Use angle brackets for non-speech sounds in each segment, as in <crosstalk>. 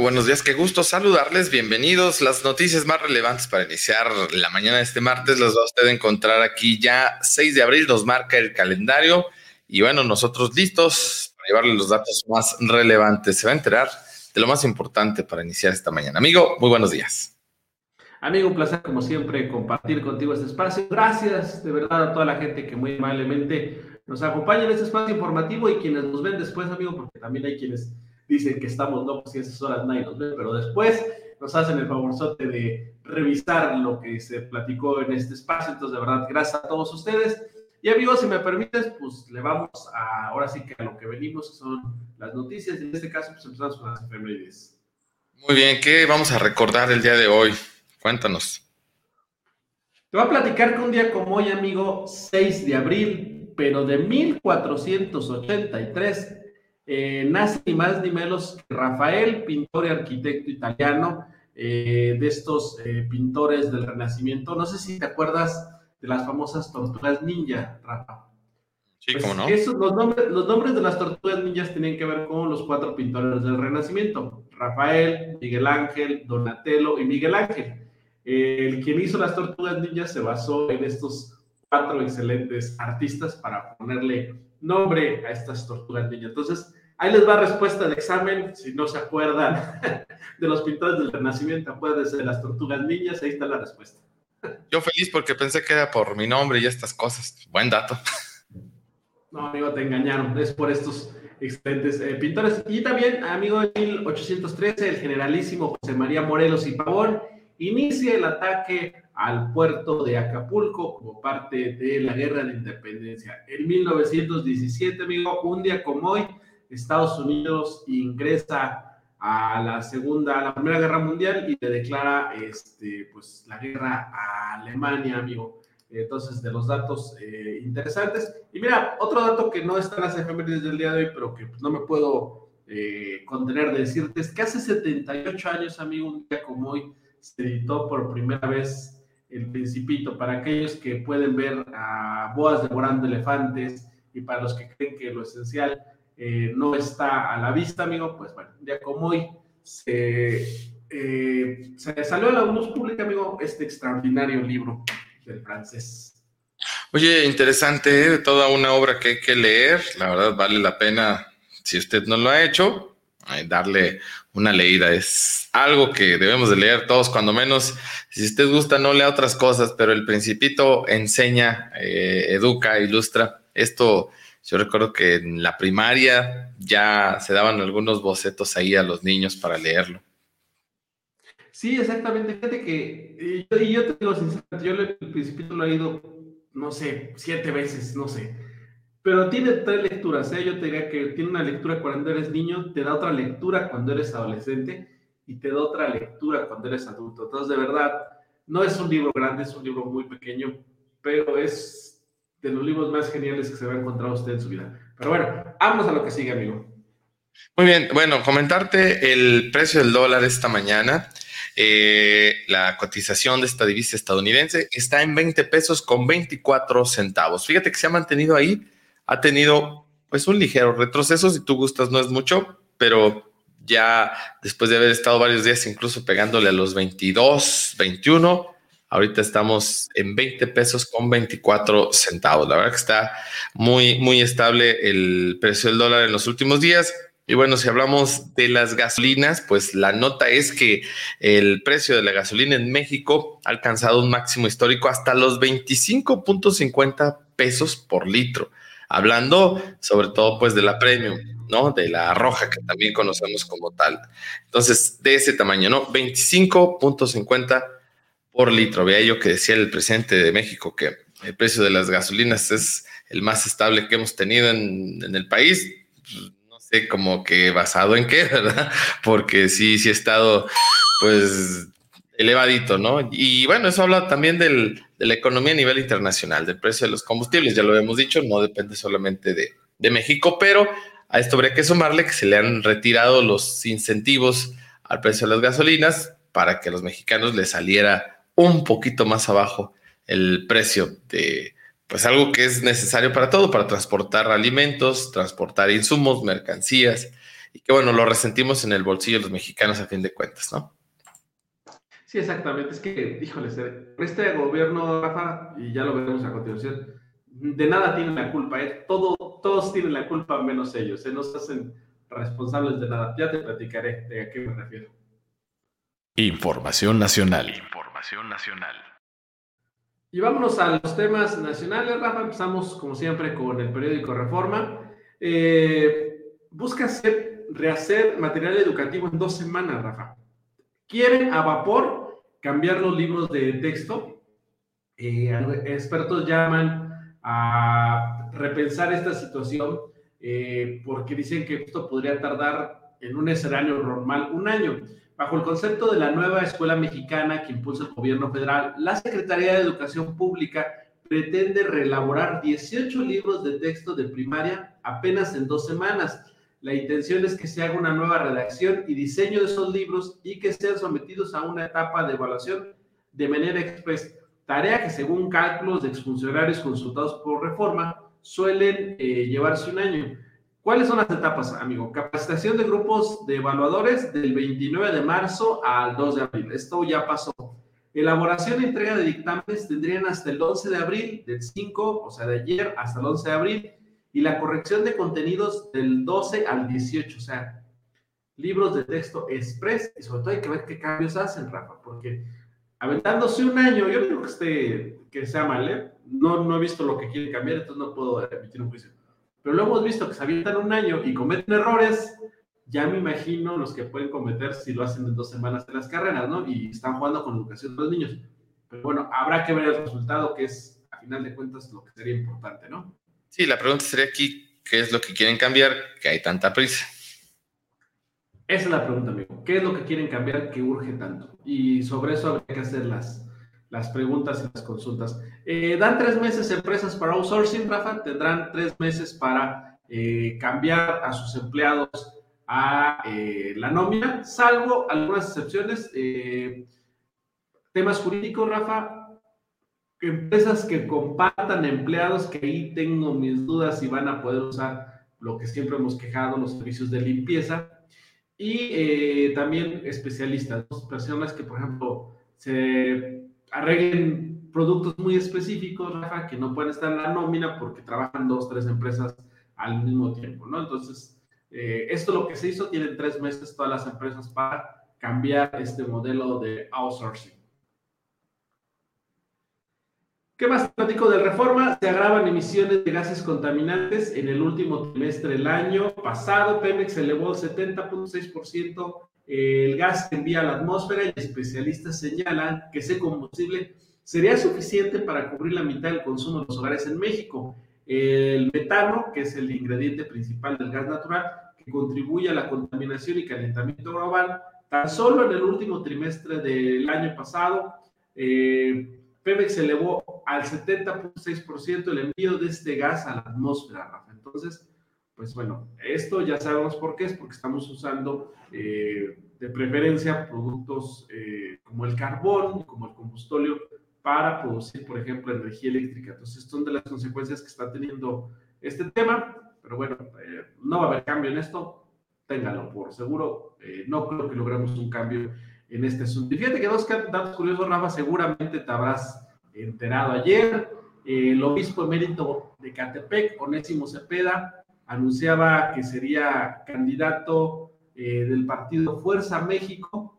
Buenos días, qué gusto saludarles, bienvenidos. Las noticias más relevantes para iniciar la mañana de este martes las va a usted encontrar aquí ya 6 de abril, nos marca el calendario y bueno, nosotros listos para llevarle los datos más relevantes. Se va a enterar de lo más importante para iniciar esta mañana. Amigo, muy buenos días. Amigo, un placer como siempre compartir contigo este espacio. Gracias de verdad a toda la gente que muy amablemente nos acompaña en este espacio informativo y quienes nos ven después, amigo, porque también hay quienes dicen que estamos locos y esas horas nadie nos ve, pero después nos hacen el favorzote de revisar lo que se platicó en este espacio. Entonces, de verdad, gracias a todos ustedes. Y amigos, si me permites, pues le vamos a, ahora sí que a lo que venimos, que son las noticias. Y en este caso, pues empezamos con las efemérides. Muy bien, ¿qué vamos a recordar el día de hoy? Cuéntanos. Te voy a platicar que un día como hoy, amigo, 6 de abril, pero de 1483, eh, nace ni más ni menos que Rafael, pintor y arquitecto italiano, eh, de estos eh, pintores del Renacimiento. No sé si te acuerdas de las famosas tortugas ninja, Rafa. Sí, pues, cómo no. los, nombres, los nombres de las tortugas ninjas tienen que ver con los cuatro pintores del Renacimiento: Rafael, Miguel Ángel, Donatello y Miguel Ángel. El quien hizo las tortugas ninjas se basó en estos cuatro excelentes artistas para ponerle nombre a estas tortugas ninjas. Entonces, Ahí les va respuesta de examen, si no se acuerdan <laughs> de los pintores del Renacimiento, puede ser las tortugas niñas, ahí está la respuesta. Yo feliz porque pensé que era por mi nombre y estas cosas. Buen dato. No, amigo, te engañaron. Es por estos excelentes eh, pintores. Y también, amigo, en 1813, el generalísimo José María Morelos y Pavón inicia el ataque al puerto de Acapulco como parte de la Guerra de Independencia. En 1917, amigo, un día como hoy, Estados Unidos ingresa a la segunda, a la primera guerra mundial y le declara este, pues, la guerra a Alemania, amigo. Entonces, de los datos eh, interesantes. Y mira, otro dato que no está en las efemérides del día de hoy, pero que pues, no me puedo eh, contener de decirte, es que hace 78 años, amigo, un día como hoy, se editó por primera vez El Principito. Para aquellos que pueden ver a Boas devorando elefantes y para los que creen que lo esencial eh, no está a la vista, amigo, pues bueno, día como hoy se, eh, salió a la luz pública, amigo, este extraordinario libro del francés. Oye, interesante, ¿eh? toda una obra que hay que leer, la verdad vale la pena, si usted no lo ha hecho, darle una leída. Es algo que debemos de leer todos, cuando menos, si usted gusta, no lea otras cosas, pero el principito enseña, educa, ilustra. Esto yo recuerdo que en la primaria ya se daban algunos bocetos ahí a los niños para leerlo. Sí, exactamente. Fíjate que, y yo, te digo yo el principio lo he ido, no sé, siete veces, no sé. Pero tiene tres lecturas, ¿eh? Yo te diría que tiene una lectura cuando eres niño, te da otra lectura cuando eres adolescente y te da otra lectura cuando eres adulto. Entonces, de verdad, no es un libro grande, es un libro muy pequeño, pero es de los libros más geniales que se va a encontrar usted en su vida. Pero bueno, vamos a lo que sigue, amigo. Muy bien, bueno, comentarte el precio del dólar esta mañana. Eh, la cotización de esta divisa estadounidense está en 20 pesos con 24 centavos. Fíjate que se ha mantenido ahí, ha tenido pues un ligero retroceso, si tú gustas no es mucho, pero ya después de haber estado varios días incluso pegándole a los 22, 21, Ahorita estamos en 20 pesos con 24 centavos. La verdad que está muy, muy estable el precio del dólar en los últimos días. Y bueno, si hablamos de las gasolinas, pues la nota es que el precio de la gasolina en México ha alcanzado un máximo histórico hasta los 25.50 pesos por litro. Hablando sobre todo pues de la premium, ¿no? De la roja que también conocemos como tal. Entonces, de ese tamaño, ¿no? 25.50 por litro. Veía yo que decía el presidente de México que el precio de las gasolinas es el más estable que hemos tenido en, el país. Pues, no sé cómo que basado en qué, <laughs> ¿verdad? Porque sí, sí ha estado pues elevadito, ¿no? Y bueno, eso habla también de la economía a nivel internacional, del precio de los combustibles, ya lo hemos dicho, no depende solamente de, de México, pero a esto habría que sumarle que se le han retirado los incentivos al precio de las gasolinas para que a los mexicanos les saliera un poquito más abajo el precio de pues algo que es necesario para todo, para transportar alimentos, transportar insumos, mercancías y que bueno, lo resentimos en el bolsillo de los mexicanos a fin de cuentas, ¿no? Sí, exactamente. Es que, híjole, este gobierno, Rafa, y ya lo veremos a continuación, de nada tienen la culpa, ¿eh? Todo, todos tienen la culpa menos ellos, ¿eh? no se hacen responsables de nada. Ya te platicaré de a qué me refiero. Información nacional. Información nacional. Y vámonos a los temas nacionales, Rafa. Empezamos, como siempre, con el periódico Reforma. Eh, busca hacer, rehacer material educativo en dos semanas, Rafa. Quieren a vapor cambiar los libros de texto. Eh, expertos llaman a repensar esta situación eh, porque dicen que esto podría tardar en un escenario normal un año. Bajo el concepto de la nueva escuela mexicana que impulsa el gobierno federal, la Secretaría de Educación Pública pretende reelaborar 18 libros de texto de primaria apenas en dos semanas. La intención es que se haga una nueva redacción y diseño de esos libros y que sean sometidos a una etapa de evaluación de manera express, tarea que según cálculos de exfuncionarios consultados por reforma suelen eh, llevarse un año. ¿Cuáles son las etapas, amigo? Capacitación de grupos de evaluadores del 29 de marzo al 2 de abril. Esto ya pasó. Elaboración y entrega de dictámenes tendrían hasta el 11 de abril, del 5, o sea, de ayer hasta el 11 de abril, y la corrección de contenidos del 12 al 18, o sea, libros de texto express, y sobre todo hay que ver qué cambios hacen, Rafa, porque aventándose un año, yo digo que, esté, que sea mal, ¿eh? no, no he visto lo que quiere cambiar, entonces no puedo emitir un juicio. Pero lo hemos visto que se avientan un año y cometen errores, ya me imagino los que pueden cometer si lo hacen en dos semanas de las carreras, ¿no? Y están jugando con educación de los niños. Pero bueno, habrá que ver el resultado, que es, a final de cuentas, lo que sería importante, ¿no? Sí, la pregunta sería aquí, ¿qué es lo que quieren cambiar? Que hay tanta prisa. Esa es la pregunta, amigo. ¿Qué es lo que quieren cambiar que urge tanto? Y sobre eso habría que hacer las, las preguntas y las consultas. Eh, dan tres meses empresas para outsourcing, Rafa, tendrán tres meses para eh, cambiar a sus empleados a eh, la nómina, salvo algunas excepciones. temas jurídicos, Rafa, empresas que compartan empleados, que ahí tengo mis dudas si van a poder usar lo que siempre hemos quejado, los servicios de limpieza. Y también especialistas, personas que, por ejemplo, se arreglen productos muy específicos, Rafa, que no pueden estar en la nómina porque trabajan dos, tres empresas al mismo tiempo, ¿no? Entonces, eh, esto lo que se hizo, tienen tres meses todas las empresas para cambiar este modelo de outsourcing. ¿Qué más platico de reforma? Se agravan emisiones de gases contaminantes. En el último trimestre del año pasado, Pemex elevó 70.6% el gas que envía a la atmósfera y especialistas señalan que ese combustible sería suficiente para cubrir la mitad del consumo de los hogares en México. El metano, que es el ingrediente principal del gas natural, que contribuye a la contaminación y calentamiento global, tan solo en el último trimestre del año pasado, eh, Pemex elevó al 70.6% el envío de este gas a la atmósfera. Entonces, pues bueno, esto ya sabemos por qué, es porque estamos usando eh, de preferencia productos eh, como el carbón, como el combustóleo, para producir, por ejemplo, energía eléctrica. Entonces, son de las consecuencias que está teniendo este tema, pero bueno, eh, no va a haber cambio en esto, téngalo por seguro, no creo que logremos un cambio en este asunto. Y fíjate que dos datos curiosos, Rafa, seguramente te habrás enterado ayer, el obispo emérito de Catepec, Onésimo Cepeda, anunciaba que sería candidato eh, del partido Fuerza México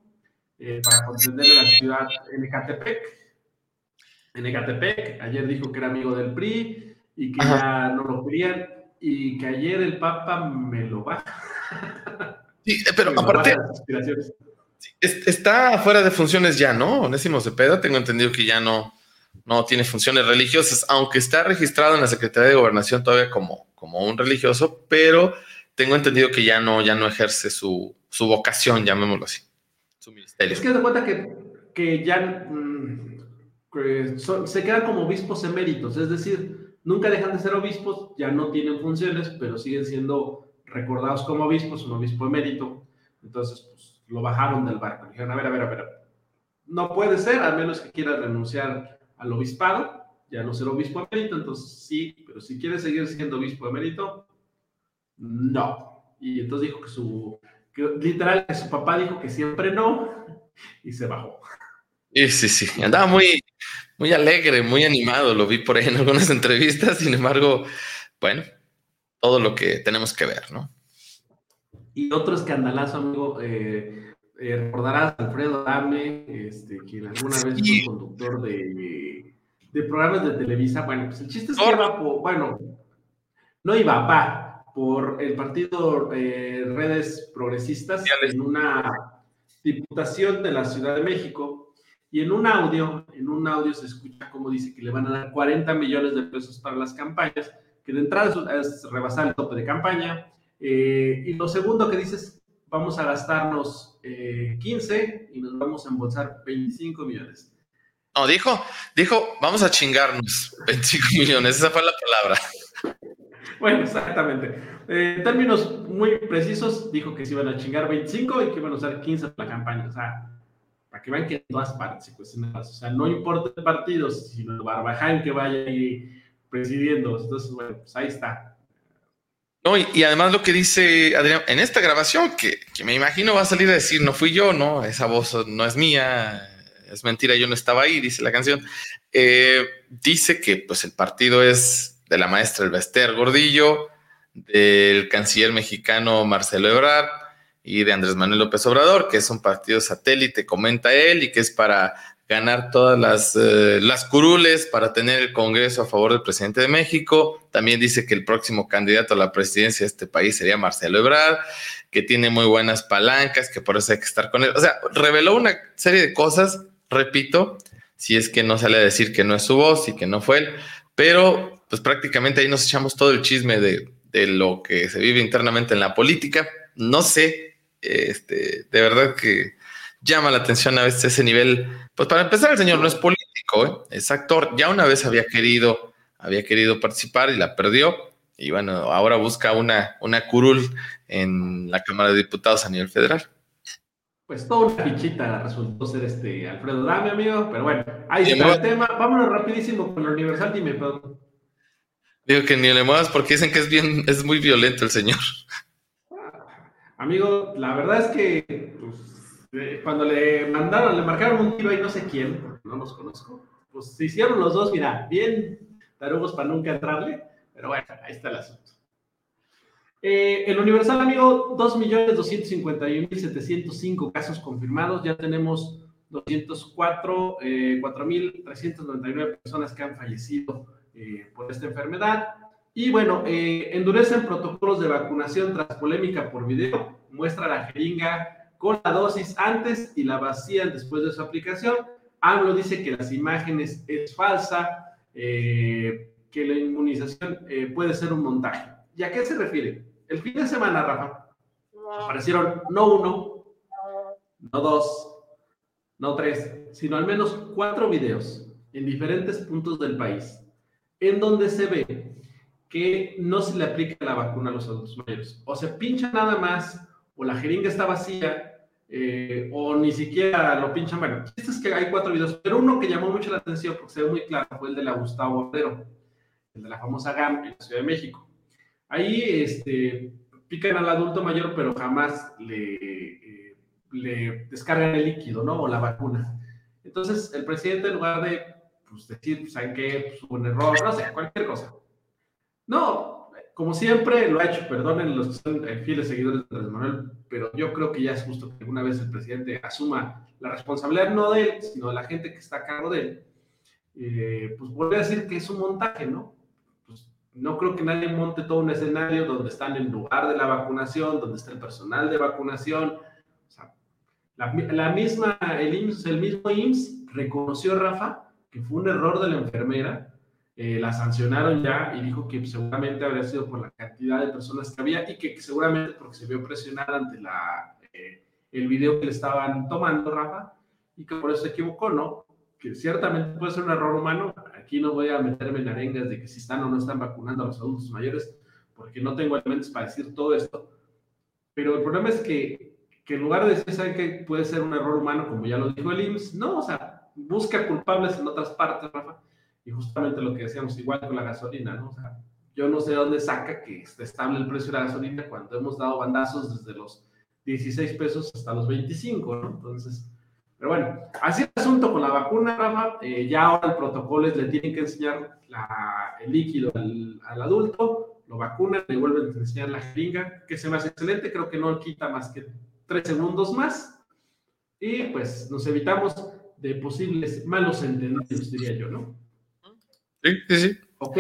eh, para contender en la ciudad en Ecatepec. En Ecatepec, ayer dijo que era amigo del PRI y que ya no lo querían y que ayer el Papa me lo baja. Sí, eh, pero <laughs> aparte está fuera de funciones ya, ¿no? Onésimo Cepeda, tengo entendido que ya no, no tiene funciones religiosas, aunque está registrado en la Secretaría de Gobernación todavía como, como un religioso, pero tengo entendido que ya no, ya no ejerce su, vocación, llamémoslo así, su ministerio. Es que de cuenta que, que ya mm, se quedan como obispos eméritos, es decir, nunca dejan de ser obispos, ya no tienen funciones, pero siguen siendo recordados como obispos, un obispo emérito. Entonces, pues lo bajaron del barco. Dijeron, a ver, a ver, a ver, no puede ser, a menos que quiera renunciar al obispado ya no ser obispo emérito, entonces sí, pero si quiere seguir siendo obispo emérito, no. Y entonces dijo que su, que, literal, que su papá dijo que siempre no, y se bajó. Sí, sí, sí, andaba muy, muy alegre, muy animado, lo vi por ahí en algunas <laughs> entrevistas, sin embargo, bueno, todo lo que tenemos que ver, ¿no? Y otro escandalazo, amigo, eh, eh, recordarás a Alfredo Dame, este, quien alguna vez fue conductor de, de, programas de Televisa. Bueno, pues el chiste es que iba por, bueno, no iba, va, por el partido eh, Redes Progresistas en una diputación de la Ciudad de México. Y en un audio, en un audio se escucha como dice que le van a dar 40 millones de pesos para las campañas, que de entrada es, rebasar el tope de campaña. Eh, y lo segundo que dices, vamos a gastarnos 15 eh, y nos vamos a embolsar 25 millones. No, dijo, dijo, vamos a chingarnos 25 millones, esa fue la palabra. Bueno, exactamente. Eh, en términos muy precisos, dijo que se iban a chingar 25 y que iban a usar 15 para la campaña. O sea, para que vean que en todas partes se cuestionan O sea, no importa el partido, sino el Barbaján que vaya ahí presidiendo. Entonces, bueno, pues ahí está. No, y, además lo que dice Adrián, en esta grabación, que, me imagino va a salir a decir, no fui yo, ¿no? Esa voz no es mía, es mentira, yo no estaba ahí, dice la canción. Eh, dice que pues el partido es de la maestra Elbester Gordillo, del canciller mexicano Marcelo Ebrard y de Andrés Manuel López Obrador, que es un partido satélite, comenta él, y que es para ganar todas las, eh, las curules para tener el Congreso a favor del presidente de México. También dice que el próximo candidato a la presidencia de este país sería Marcelo Ebrard, que tiene muy buenas palancas, que por eso hay que estar con él. O sea, reveló una serie de cosas, repito, si es que no sale a decir que no es su voz y que no fue él, pero pues prácticamente ahí nos echamos todo el chisme de, de lo que se vive internamente en la política. No sé, este, de verdad que llama la atención a veces ese nivel. Pues para empezar, el señor no es político, ¿eh? es actor. Ya una vez había querido, había querido participar y la perdió. Y bueno, ahora busca una, una curul en la Cámara de Diputados a nivel federal. Pues toda una fichita resultó ser este Alfredo Dame, amigo. Pero bueno, ahí está el tema. Vámonos rapidísimo con el Universal. Dime, perdón. Digo que ni le muevas porque dicen que es bien, es muy violento el señor. Amigo, la verdad es que pues, cuando le mandaron, le marcaron un tiro ahí no sé quién, porque no los conozco, pues se hicieron los dos, mira, bien tarugos para nunca entrarle, pero bueno, ahí está el asunto. Eh, el Universal, amigo, 2.251.705 casos confirmados, ya tenemos 204, eh, 4.399 personas que han fallecido eh, por esta enfermedad. Y bueno, endurecen protocolos de vacunación tras polémica por video, muestra la jeringa con la dosis antes y la vacían después de su aplicación. AMLO dice que las imágenes es falsa, eh, que la inmunización eh, puede ser un montaje. ¿Y a qué se refiere? El fin de semana, Rafa, aparecieron no uno, no dos, no tres, sino al menos cuatro videos en diferentes puntos del país, en donde se ve que no se le aplica la vacuna a los adultos mayores. O se pincha nada más, o la jeringa está vacía, eh, o ni siquiera lo pinchan. Bueno, este es que hay cuatro videos, pero uno que llamó mucho la atención porque se ve muy claro fue el de la Gustavo Bordero, el de la famosa GAM en la Ciudad de México. Ahí este, pican al adulto mayor, pero jamás le, eh, le descargan el líquido, ¿no? O la vacuna. Entonces, el presidente, en lugar de pues, decir, ¿saben qué? Pues, hubo un error, no sé, cualquier cosa. No, como siempre lo ha hecho, perdonen los que son eh, fieles seguidores de Andrés Manuel, pero yo creo que ya es justo que alguna vez el presidente asuma la responsabilidad no de él, sino de la gente que está a cargo de él. Eh, pues vuelve a decir que es un montaje, ¿no? Pues no creo que nadie monte todo un escenario donde están en lugar de la vacunación, donde está el personal de vacunación. O sea, la, la misma, el IMSS, el mismo IMSS reconoció, Rafa, que fue un error de la enfermera eh, la sancionaron ya y dijo que seguramente habría sido por la cantidad de personas que había y que, seguramente porque se vio presionada ante la, eh, el video que le estaban tomando, Rafa, y que por eso se equivocó, ¿no? Que ciertamente puede ser un error humano. Aquí no voy a meterme en arengas de que si están o no están vacunando a los adultos mayores, porque no tengo elementos para decir todo esto. Pero el problema es que, que en lugar de decir, ¿saben que puede ser un error humano, como ya lo dijo el IMSS? No, o sea, busca culpables en otras partes, Rafa y justamente lo que decíamos, igual con la gasolina, ¿no? O sea, yo no sé dónde saca que esté estable el precio de la gasolina cuando hemos dado bandazos desde los 16 pesos hasta los 25, ¿no? Entonces, pero bueno, así el asunto con la vacuna, Rafa. Eh, ya ahora el protocolo es le tienen que enseñar el líquido al, adulto, lo vacunan, le vuelven a enseñar la jeringa, que se me hace excelente, creo que no quita más que tres segundos más. Y pues nos evitamos de posibles malos entendidos, diría yo, ¿no? Sí, sí, sí. Ok,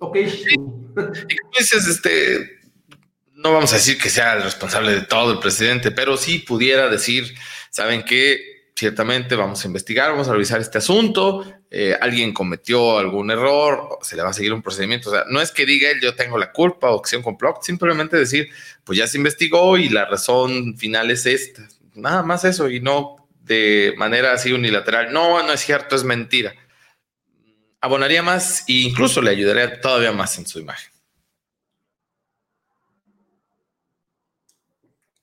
ok. Y dices, este, no vamos a decir que sea el responsable de todo el presidente, pero sí pudiera decir, ¿saben qué? ciertamente vamos a investigar, vamos a revisar este asunto, eh, alguien cometió algún error, se le va a seguir un procedimiento. O sea, no es que diga él yo tengo la culpa o un complot, simplemente decir, pues ya se investigó y la razón final es esta. Nada más eso y no de manera así unilateral. No, no es cierto, es mentira. Abonaría más e incluso le ayudaría todavía más en su imagen.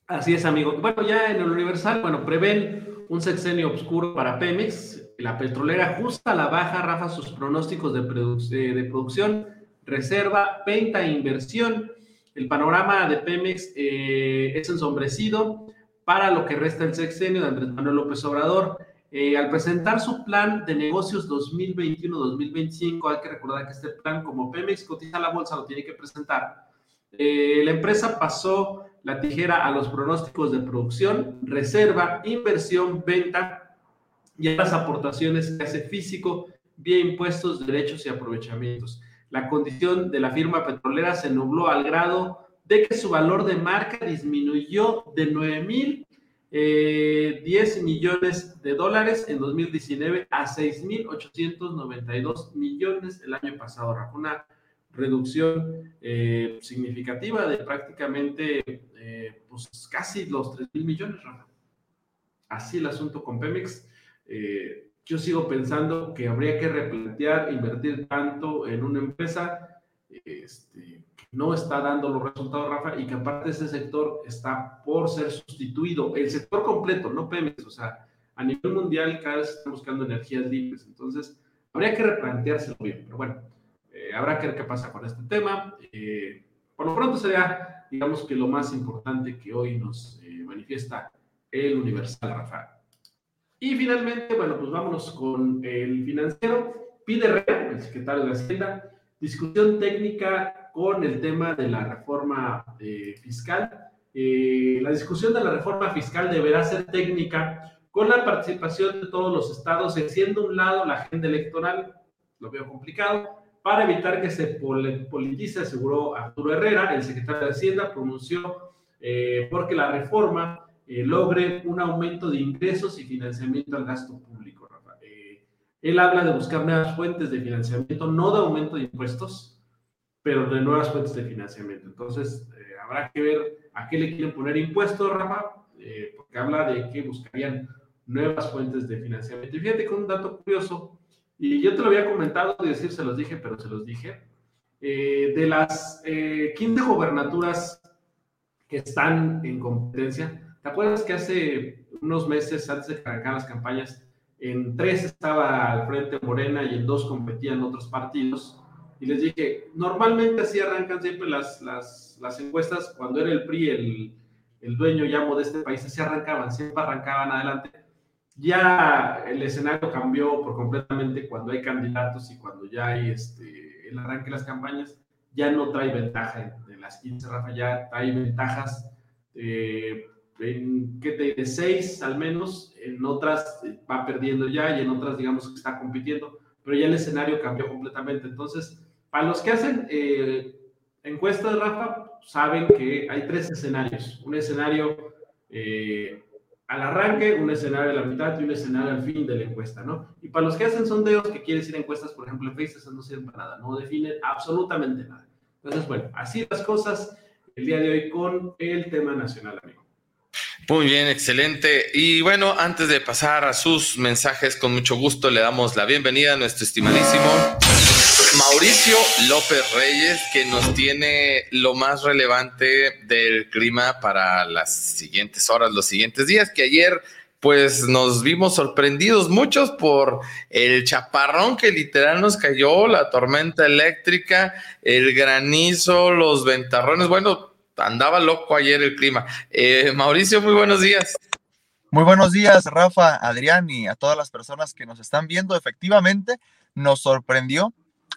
Así es, amigo. Bueno, ya en el Universal, bueno, prevén un sexenio oscuro para Pemex. La petrolera ajusta a la baja, Rafa, sus pronósticos de, de producción, reserva, venta e inversión. El panorama de Pemex eh, es ensombrecido para lo que resta el sexenio de Andrés Manuel López Obrador. Eh, al presentar su plan de negocios 2021-2025, hay que recordar que este plan, como Pemex cotiza la bolsa, lo tiene que presentar. Eh, la empresa pasó la tijera a los pronósticos de producción, reserva, inversión, venta y a las aportaciones que hace físico vía impuestos, derechos y aprovechamientos. La condición de la firma petrolera se nubló al grado de que su valor de marca disminuyó de 9 mil 10 eh, millones de dólares en 2019 a 6.892 millones el año pasado. Una reducción eh, significativa de prácticamente eh, pues casi los 3 mil millones, Así el asunto con Pemex. Eh, yo sigo pensando que habría que replantear, invertir tanto en una empresa este, no está dando los resultados, Rafa, y que aparte ese sector está por ser sustituido. El sector completo, no Pemex, o sea, a nivel mundial cada vez están buscando energías limpias. Entonces, habría que replanteárselo bien. Pero bueno, eh, habrá que ver qué pasa con este tema. Eh, por lo pronto sería, digamos que lo más importante que hoy nos eh, manifiesta el Universal Rafael. Y finalmente, bueno, pues vámonos con el financiero. Pide el secretario de Hacienda, discusión técnica con el tema de la reforma fiscal. la discusión de la reforma fiscal deberá ser técnica con la participación de todos los estados, siendo un lado la agenda electoral, lo veo complicado, para evitar que se politice, aseguró Arturo Herrera, el secretario de Hacienda, pronunció eh, porque la reforma eh, logre un aumento de ingresos y financiamiento al gasto público. Eh, él habla de buscar nuevas fuentes de financiamiento, no de aumento de impuestos, pero de nuevas fuentes de financiamiento. Entonces, habrá que ver a qué le quieren poner impuestos, Rafa, porque habla de que buscarían nuevas fuentes de financiamiento. Y fíjate con un dato curioso, y yo te lo había comentado, de decir, se los dije, pero se los dije. Eh, de las eh, 15 gobernaturas que están en competencia, ¿te acuerdas que hace unos meses, antes de que arrancaran las campañas, en tres estaba al frente Morena y en dos competían otros partidos? Y les dije, normalmente así arrancan siempre las, las, las encuestas, cuando era el PRI el, el dueño llamo de este país, así arrancaban, siempre arrancaban adelante ya el escenario cambió por completamente cuando hay candidatos y cuando ya hay este, el arranque de las campañas, ya no trae ventaja en, las 15, Rafa, ya trae ventajas eh, en, ¿qué te, de 6 al menos, en otras va perdiendo ya y en otras digamos que está compitiendo, pero ya el escenario cambió completamente. Entonces, para los que hacen eh, encuestas, Rafa, saben que hay tres escenarios. Un escenario eh, al arranque, un escenario a la mitad y un escenario al fin de la encuesta, ¿no? Y para los que hacen sondeos que quieren decir encuestas, por ejemplo, en Facebook, eso no sirve para nada, no define absolutamente nada. Entonces, bueno, así las cosas el día de hoy con el tema nacional, amigo. Muy bien, excelente. Y bueno, antes de pasar a sus mensajes, con mucho gusto le damos la bienvenida a nuestro estimadísimo Mauricio López Reyes, que nos tiene lo más relevante del clima para las siguientes horas, los siguientes días, que ayer pues nos vimos sorprendidos muchos por el chaparrón que literal nos cayó, la tormenta eléctrica, el granizo, los ventarrones. Bueno, andaba loco ayer el clima. Eh, Mauricio, muy buenos días. Muy buenos días, Rafa, Adrián y a todas las personas que nos están viendo. Efectivamente, nos sorprendió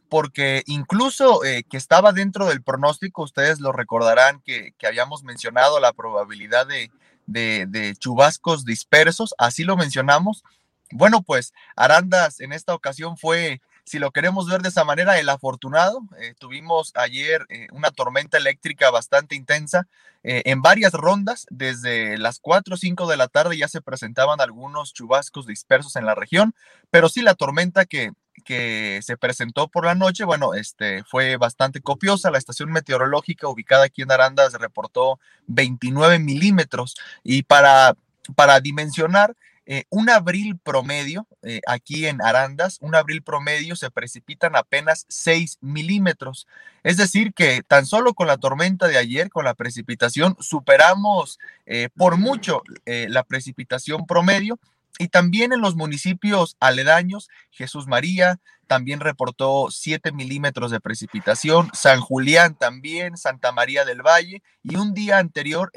porque incluso eh, que estaba dentro del pronóstico, ustedes lo recordarán que, habíamos mencionado la probabilidad de, chubascos dispersos, así lo mencionamos. Bueno, pues Arandas en esta ocasión fue si lo queremos ver de esa manera, el afortunado. Eh, tuvimos ayer eh, una tormenta eléctrica bastante intensa en varias rondas. Desde las 4 o 5 de la tarde ya se presentaban algunos chubascos dispersos en la región, pero sí la tormenta que, que se presentó por la noche, bueno, este, fue bastante copiosa. La estación meteorológica ubicada aquí en Arandas reportó 29 milímetros y para, para dimensionar, eh, un abril promedio, eh, aquí en Arandas, un abril promedio se precipitan apenas 6 milímetros. Es decir, que tan solo con la tormenta de ayer, con la precipitación, superamos eh, por mucho la precipitación promedio. Y también en los municipios aledaños, Jesús María también reportó 7 milímetros de precipitación, San Julián también, Santa María del Valle, y un día anterior,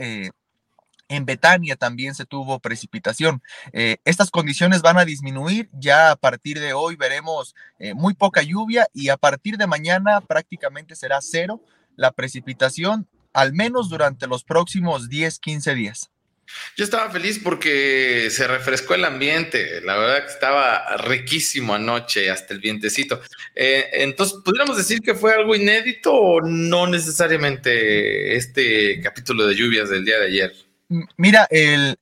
en Betania también se tuvo precipitación. Eh, estas condiciones van a disminuir. Ya a partir de hoy veremos eh, muy poca lluvia y a partir de mañana prácticamente será cero la precipitación, al menos durante los próximos 10, 15 días. Yo estaba feliz porque se refrescó el ambiente. La verdad que estaba riquísimo anoche, hasta el vientecito. Eh, entonces, ¿pudiéramos decir que fue algo inédito o no necesariamente este capítulo de lluvias del día de ayer? Mira, el,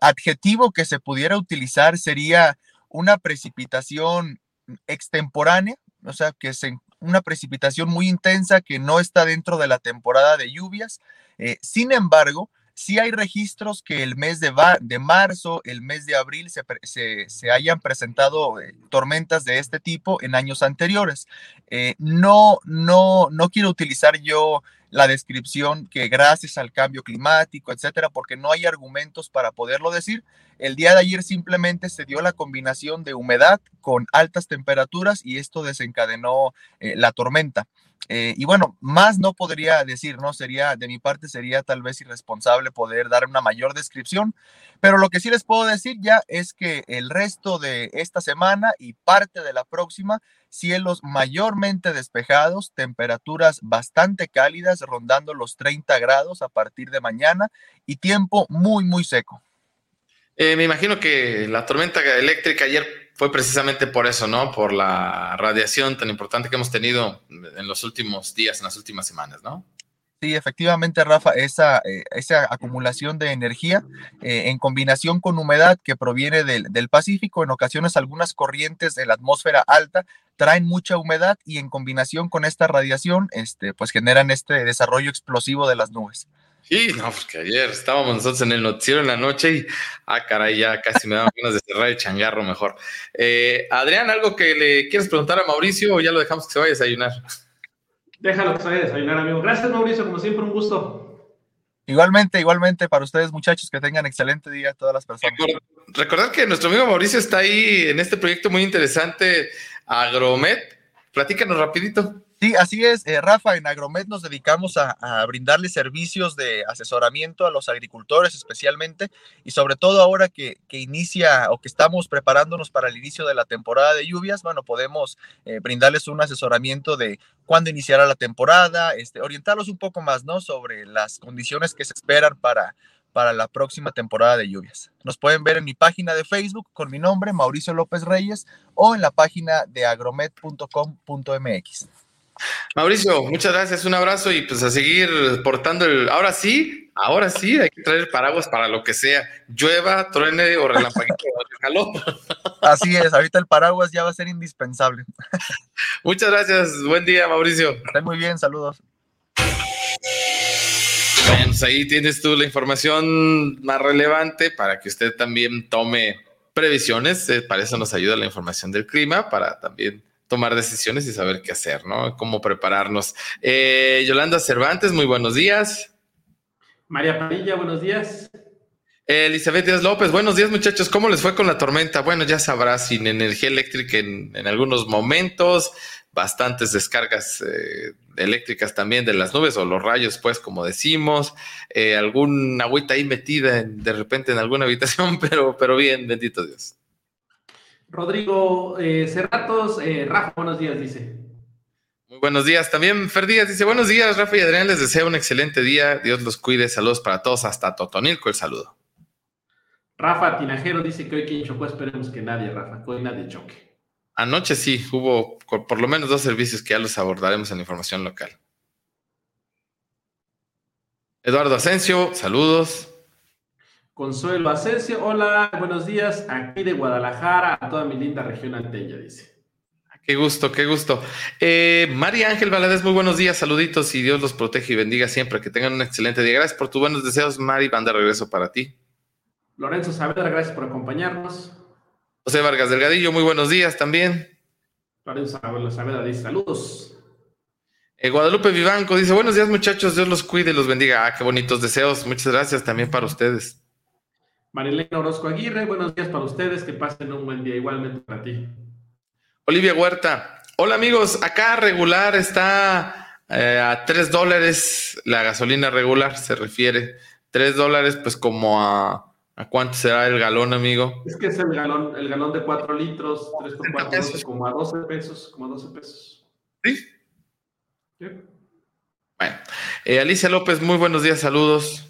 adjetivo que se pudiera utilizar sería una precipitación extemporánea, o sea, que es una precipitación muy intensa que no está dentro de la temporada de lluvias. Eh, sin embargo, sí hay registros que el mes de, de marzo, el mes de abril se, se, hayan presentado eh, tormentas de este tipo en años anteriores. Eh, no, no, no quiero utilizar yo la descripción que gracias al cambio climático, etcétera, porque no hay argumentos para poderlo decir. El día de ayer simplemente se dio la combinación de humedad con altas temperaturas y esto desencadenó eh, la tormenta. Eh, y bueno, más no podría decir, ¿no? Sería, de mi parte, sería tal vez irresponsable poder dar una mayor descripción, pero lo que sí les puedo decir ya es que el resto de esta semana y parte de la próxima, cielos mayormente despejados, temperaturas bastante cálidas, rondando los 30 grados a partir de mañana y tiempo muy, muy seco. Eh, me imagino que la tormenta eléctrica ayer fue precisamente por eso, ¿no? Por la radiación tan importante que hemos tenido en los últimos días, en las últimas semanas, ¿no? Sí, efectivamente, Rafa, esa, eh, esa acumulación de energía eh, en combinación con humedad que proviene del, del, Pacífico, en ocasiones algunas corrientes de la atmósfera alta traen mucha humedad y en combinación con esta radiación, este, pues generan este desarrollo explosivo de las nubes. Sí, no, porque ayer estábamos nosotros en el noticiero en la noche y, ah, caray, ya casi me daban ganas de cerrar el changarro mejor. Eh, Adrián, ¿algo que le quieres preguntar a Mauricio o ya lo dejamos que se vaya a desayunar? Déjalo que se vaya a desayunar, amigo. Gracias, Mauricio, como siempre, un gusto. Igualmente, igualmente para ustedes, muchachos, que tengan excelente día todas las personas. Recordar que nuestro amigo Mauricio está ahí en este proyecto muy interesante, Agromet. Platícanos rapidito. Sí, así es, eh, Rafa. En Agromet nos dedicamos a, brindarle servicios de asesoramiento a los agricultores especialmente y sobre todo ahora que, inicia o que estamos preparándonos para el inicio de la temporada de lluvias, bueno, podemos eh, brindarles un asesoramiento de cuándo iniciará la temporada, este, orientarlos un poco más, ¿no? Sobre las condiciones que se esperan para, para la próxima temporada de lluvias. Nos pueden ver en mi página de Facebook con mi nombre, Mauricio López Reyes, o en la página de agromet.com.mx. Mauricio, muchas gracias, un abrazo y pues a seguir portando el. Ahora sí, ahora sí, hay que traer paraguas para lo que sea, llueva, truene o relampaguito <laughs> o calor. Así es, ahorita el paraguas ya va a ser indispensable. Muchas gracias, buen día, Mauricio. Estén muy bien, saludos. Bueno, pues ahí tienes tú la información más relevante para que usted también tome previsiones. Eh, para eso nos ayuda la información del clima, para también tomar decisiones y saber qué hacer, ¿no? Cómo prepararnos. Eh, Yolanda Cervantes, muy buenos días. María Padilla, buenos días. Elizabeth Díaz López, buenos días muchachos, ¿cómo les fue con la tormenta? Bueno, ya sabrás, sin energía eléctrica en, en algunos momentos, bastantes descargas eh, eléctricas también de las nubes o los rayos, pues como decimos, eh, algún agüita ahí metida en- de repente en alguna habitación, <laughs> pero, pero bien, bendito Dios. Rodrigo eh, Cerratos, eh, Rafa, buenos días, dice. Muy buenos días. También Fer Díaz dice, buenos días, Rafa y Adrián, les deseo un excelente día, Dios los cuide, saludos para todos, hasta Totonilco el saludo. Rafa Tinajero dice que hoy quien chocó, esperemos que nadie, Rafa, que hoy nadie choque. Anoche sí, hubo por, lo menos dos servicios que ya los abordaremos en la información local. Eduardo Asensio, saludos. Consuelo Asensio, hola, buenos días, aquí de Guadalajara, a toda mi linda región alteña, dice. Qué gusto, qué gusto. Eh, María Ángel Valadez, muy buenos días, saluditos y Dios los protege y bendiga siempre. Que tengan un excelente día. Gracias por tus buenos deseos, Mari. Van de regreso para ti. Lorenzo Saavedra, gracias por acompañarnos. José Vargas Delgadillo, muy buenos días también. Lorenzo Saavedra dice saludos. Eh, Guadalupe Vivanco dice: Buenos días, muchachos. Dios los cuide y los bendiga. Ah, qué bonitos deseos. Muchas gracias también para ustedes. Marilena Orozco Aguirre, buenos días para ustedes, que pasen un buen día igualmente para ti. Olivia Huerta. Hola amigos, acá regular está eh, a 3 dólares la gasolina regular, se refiere. 3 dólares, pues como a, a cuánto será el galón, amigo. Es que es el galón, el galón de 4 litros, 3 por 4, pesos. como a 12 pesos, como a 12 pesos. Sí. Sí. Bueno, eh, Alicia López, muy buenos días, saludos.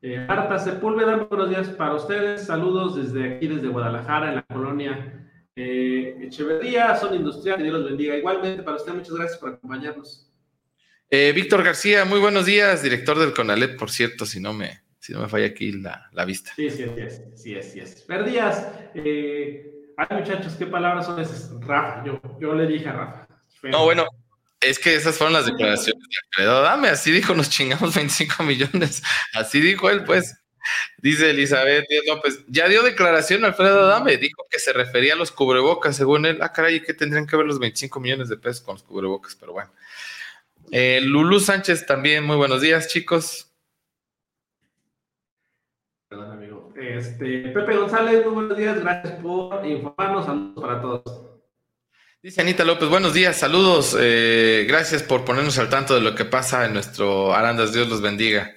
Eh, Marta Sepúlveda, buenos días para ustedes. Saludos desde aquí, desde Guadalajara, en la colonia eh, Echeverría, zona industrial. Que Dios los bendiga. Igualmente para usted, muchas gracias por acompañarnos. Eh, Víctor García, muy buenos días, director del CONALEP, por cierto, si no me, si no me falla aquí la, la vista. Sí, sí, sí, sí, sí, sí, sí. Perdías. Eh, ay, muchachos, ¿qué palabras son esas? Rafa, yo, yo le dije a Rafa. No, bueno, es que esas fueron las declaraciones de Alfredo Dame, así dijo, nos chingamos 25 millones, así dijo él, pues. Dice Elizabeth Díaz López, ya dio declaración Alfredo Dame, dijo que se refería a los cubrebocas, según él. Ah, caray, ¿qué tendrían que ver los 25 millones de pesos con los cubrebocas? Pero bueno. Eh, Lulú Sánchez también, muy buenos días, chicos. Perdón, amigo. Este, Pepe González, muy buenos días. Gracias por informarnos. Saludos para todos. Dice Anita López, buenos días, saludos, eh, gracias por ponernos al tanto de lo que pasa en nuestro Arandas, Dios los bendiga.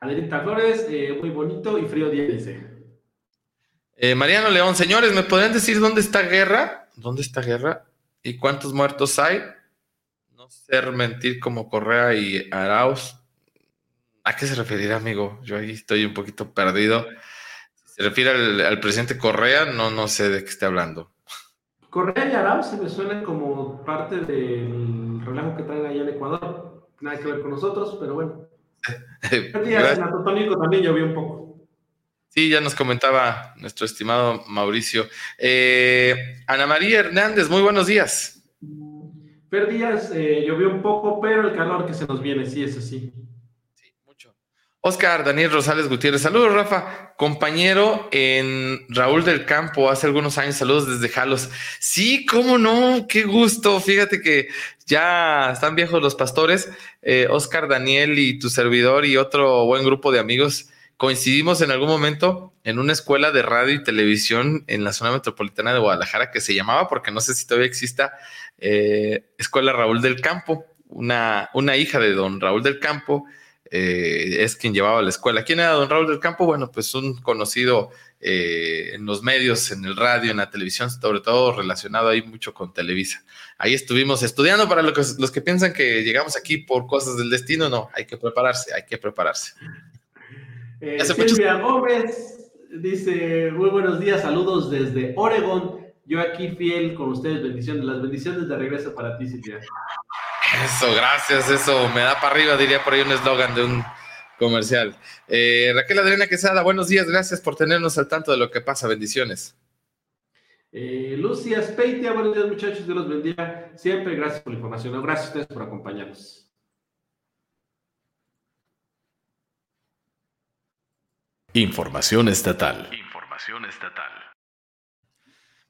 Adelita Flores, eh, muy bonito y frío día, dice. Eh, Mariano León, señores, ¿me podrían decir dónde está guerra? ¿Dónde está guerra? ¿Y cuántos muertos hay? No ser mentir como Correa y Arauz. ¿A qué se referirá, amigo? Yo ahí estoy un poquito perdido. Si se refiere al, al presidente Correa, no, no sé de qué esté hablando. Correa y Arau se me suenan como parte del relajo que traen allá en Ecuador. Nada que ver con nosotros, pero bueno. <laughs> El día Gracias. en Atotónico también llovió un poco. Sí, ya nos comentaba nuestro estimado Mauricio. Eh, Ana María Hernández, muy buenos días. Fer Díaz eh, llovió un poco, pero el calor que se nos viene, sí, eso sí. Oscar Daniel Rosales Gutiérrez, saludos Rafa, compañero en Raúl del Campo hace algunos años, saludos desde Jalos. Sí, cómo no, qué gusto, fíjate que ya están viejos los pastores, eh, Oscar Daniel y tu servidor y otro buen grupo de amigos. Coincidimos en algún momento en una escuela de radio y televisión en la zona metropolitana de Guadalajara que se llamaba, porque no sé si todavía exista, eh, Escuela Raúl del Campo, una, una hija de don Raúl del Campo, eh, es quien llevaba la escuela. ¿Quién era don Raúl del Campo? Bueno, pues un conocido eh, en los medios, en el radio, en la televisión, sobre todo relacionado ahí mucho con Televisa. Ahí estuvimos estudiando para los que piensan que llegamos aquí por cosas del destino, no, hay que prepararse, hay que prepararse. Eh, Gómez dice: Muy buenos días, saludos desde Oregon. Yo aquí fiel con ustedes, bendiciones. Las bendiciones de regreso para ti, Silvia. Eso, gracias, eso me da para arriba, diría por ahí un eslogan de un comercial. Eh, Raquel Adriana Quesada, buenos días, gracias por tenernos al tanto de lo que pasa, bendiciones. Eh, Lucia Speitia, buenos días, muchachos. Dios los bendiga. Siempre gracias por la información. Gracias a ustedes por acompañarnos. Información estatal. Información estatal.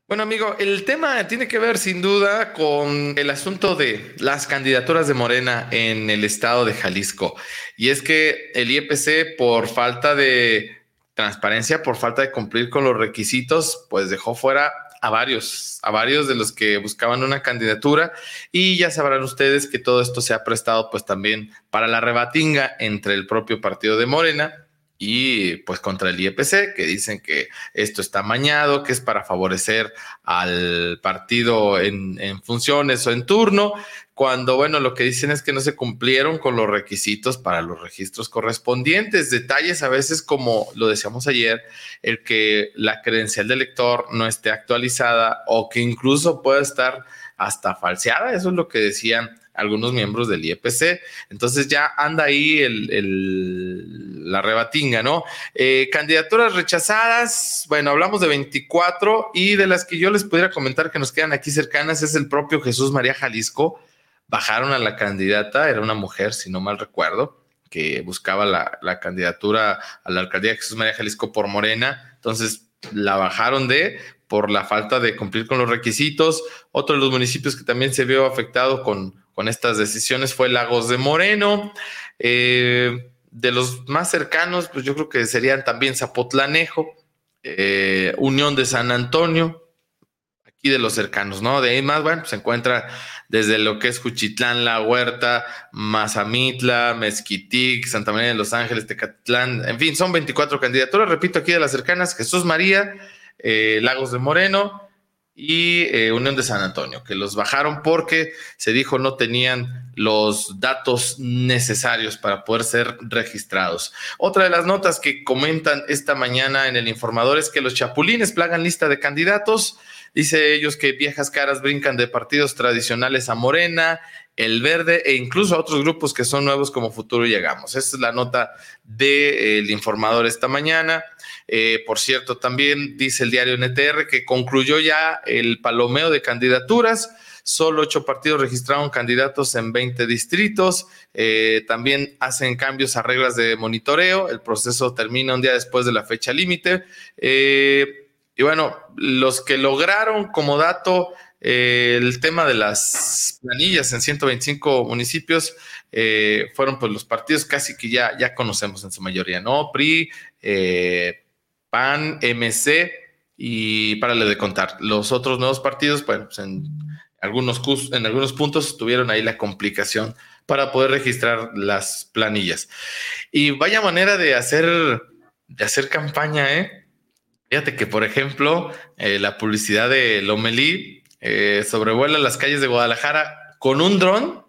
Bueno, amigo, el tema tiene que ver sin duda con el asunto de las candidaturas de Morena en el estado de Jalisco. Y es que el IEPC, por falta de transparencia, por falta de cumplir con los requisitos, pues dejó fuera a varios, a varios de los que buscaban una candidatura y ya sabrán ustedes que todo esto se ha prestado pues también para la rebatinga entre el propio partido de Morena y pues contra el IEPC, que dicen que esto está mañado, que es para favorecer al partido en, funciones o en turno, cuando, bueno, lo que dicen es que no se cumplieron con los requisitos para los registros correspondientes. Detalles a veces, como lo decíamos ayer, el que la credencial del lector no esté actualizada o que incluso pueda estar hasta falseada, eso es lo que decían algunos miembros del IEPC. Entonces ya anda ahí la rebatinga, ¿no? Eh, candidaturas rechazadas, bueno, hablamos de 24 y de las que yo les pudiera comentar que nos quedan aquí cercanas es el propio Jesús María Jalisco. Bajaron a la candidata, era una mujer, si no mal recuerdo, que buscaba la, la candidatura a la alcaldía de Jesús María Jalisco por Morena. Entonces la bajaron de por la falta de cumplir con los requisitos. Otro de los municipios que también se vio afectado con, con estas decisiones fue Lagos de Moreno. Eh, de los más cercanos, pues yo creo que serían también Zapotlanejo, eh, Unión de San Antonio, aquí de los cercanos, ¿no? De ahí más, bueno, pues se encuentra desde lo que es Juchitlán, La Huerta, Mazamitla, Mezquitic, Santa María de los Ángeles, Tecatlán, en fin, son 24 candidaturas, repito, aquí de las cercanas, Jesús María, eh, Lagos de Moreno, y eh, Unión de San Antonio, que los bajaron porque se dijo no tenían los datos necesarios para poder ser registrados. Otra de las notas que comentan esta mañana en el informador es que los chapulines plagan lista de candidatos. Dice ellos que viejas caras brincan de partidos tradicionales a Morena, el Verde e incluso a otros grupos que son nuevos como Futuro Llegamos. Esta es la nota del informador esta mañana. Eh, por cierto, también dice el diario NTR que concluyó ya el palomeo de candidaturas. Solo ocho partidos registraron candidatos en 20 distritos. Eh, también hacen cambios a reglas de monitoreo. El proceso termina un día después de la fecha límite. Eh, y bueno, los que lograron como dato el tema de las planillas en 125 municipios fueron pues los partidos casi que ya, ya conocemos en su mayoría, ¿no? PRI, eh, PAN, MC y párale de contar. Los otros nuevos partidos, bueno, pues en algunos, en algunos puntos tuvieron ahí la complicación para poder registrar las planillas. Y vaya manera de hacer, de hacer campaña, ¿eh? Fíjate que, por ejemplo, eh, la publicidad de Lomelí eh, sobrevuela las calles de Guadalajara con un dron.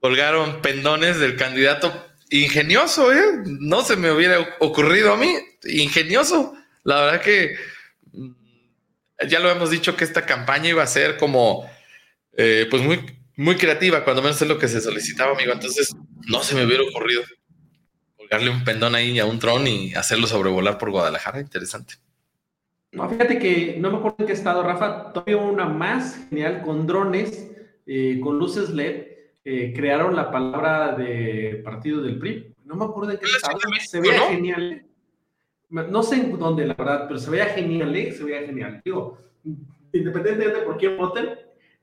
Colgaron pendones del candidato ingenioso, ¿eh? No se me hubiera ocurrido a mí ingenioso. La verdad que mm, ya lo hemos dicho que esta campaña iba a ser como, eh, pues muy, muy creativa, cuando menos es lo que se solicitaba, amigo. Entonces, no se me hubiera ocurrido colgarle un pendón ahí a un tron y hacerlo sobrevolar por Guadalajara. Interesante. No, fíjate que no me acuerdo en qué estado, Rafa. Todavía una más genial con drones, eh, con luces LED. Eh, crearon la palabra de partido del PRI. No me acuerdo en qué estado. Se veía genial no sé en dónde, la verdad, pero se veía genial, ¿eh? Se veía genial. Digo, independientemente de por quién voten,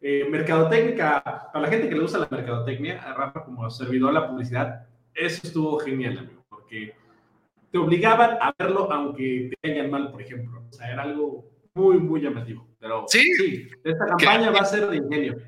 eh, mercadotecnia, para la gente que le gusta la mercadotecnia, a Rafa como servidor de la publicidad, eso estuvo genial, amigo, porque te obligaban a verlo aunque te caían mal, por ejemplo. O sea, era algo muy, muy llamativo. Pero sí, esta campaña va a ser de ingenio.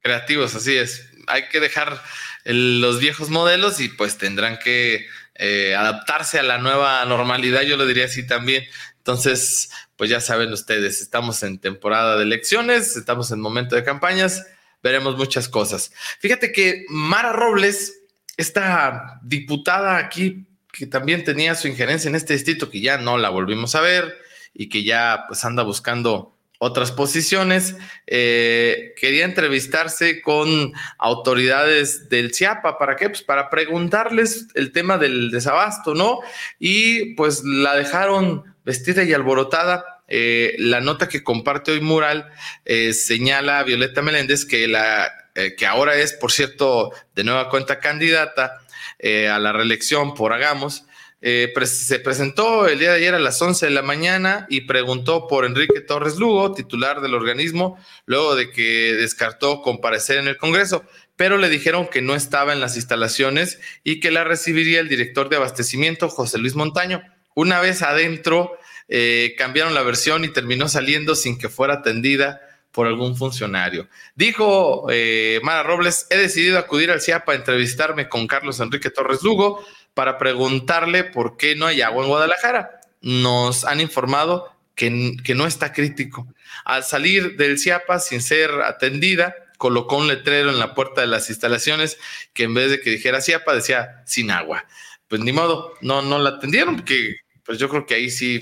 Creativos, así es. Hay que dejar los viejos modelos y pues tendrán que eh, adaptarse a la nueva normalidad, yo lo diría así también. Entonces, pues ya saben ustedes, estamos en temporada de elecciones, estamos en momento de campañas, veremos muchas cosas. Fíjate que Mara Robles, esta diputada aquí que también tenía su injerencia en este distrito, que ya no la volvimos a ver y que ya pues anda buscando otras posiciones. Eh, quería entrevistarse con autoridades del CIAPA. ¿Para qué? Pues para preguntarles el tema del desabasto, ¿no? Y pues la dejaron vestida y alborotada. Eh, la nota que comparte hoy Mural eh, señala a Violeta Meléndez que, la, que ahora es, por cierto, de nueva cuenta candidata a la reelección por Hagamos eh, se presentó el día de ayer a las 11 de la mañana y preguntó por Enrique Torres Lugo, titular del organismo, luego de que descartó comparecer en el Congreso, pero le dijeron que no estaba en las instalaciones y que la recibiría el director de abastecimiento, José Luis Montaño. Una vez adentro, eh, cambiaron la versión y terminó saliendo sin que fuera atendida por algún funcionario. Dijo eh, Mara Robles, he decidido acudir al CIAPA a entrevistarme con Carlos Enrique Torres Lugo para preguntarle por qué no hay agua en Guadalajara. Nos han informado que, que no está crítico. Al salir del CIAPA sin ser atendida, colocó un letrero en la puerta de las instalaciones que en vez de que dijera CIAPA decía sin agua. Pues ni modo, no, no la atendieron, porque pues yo creo que ahí sí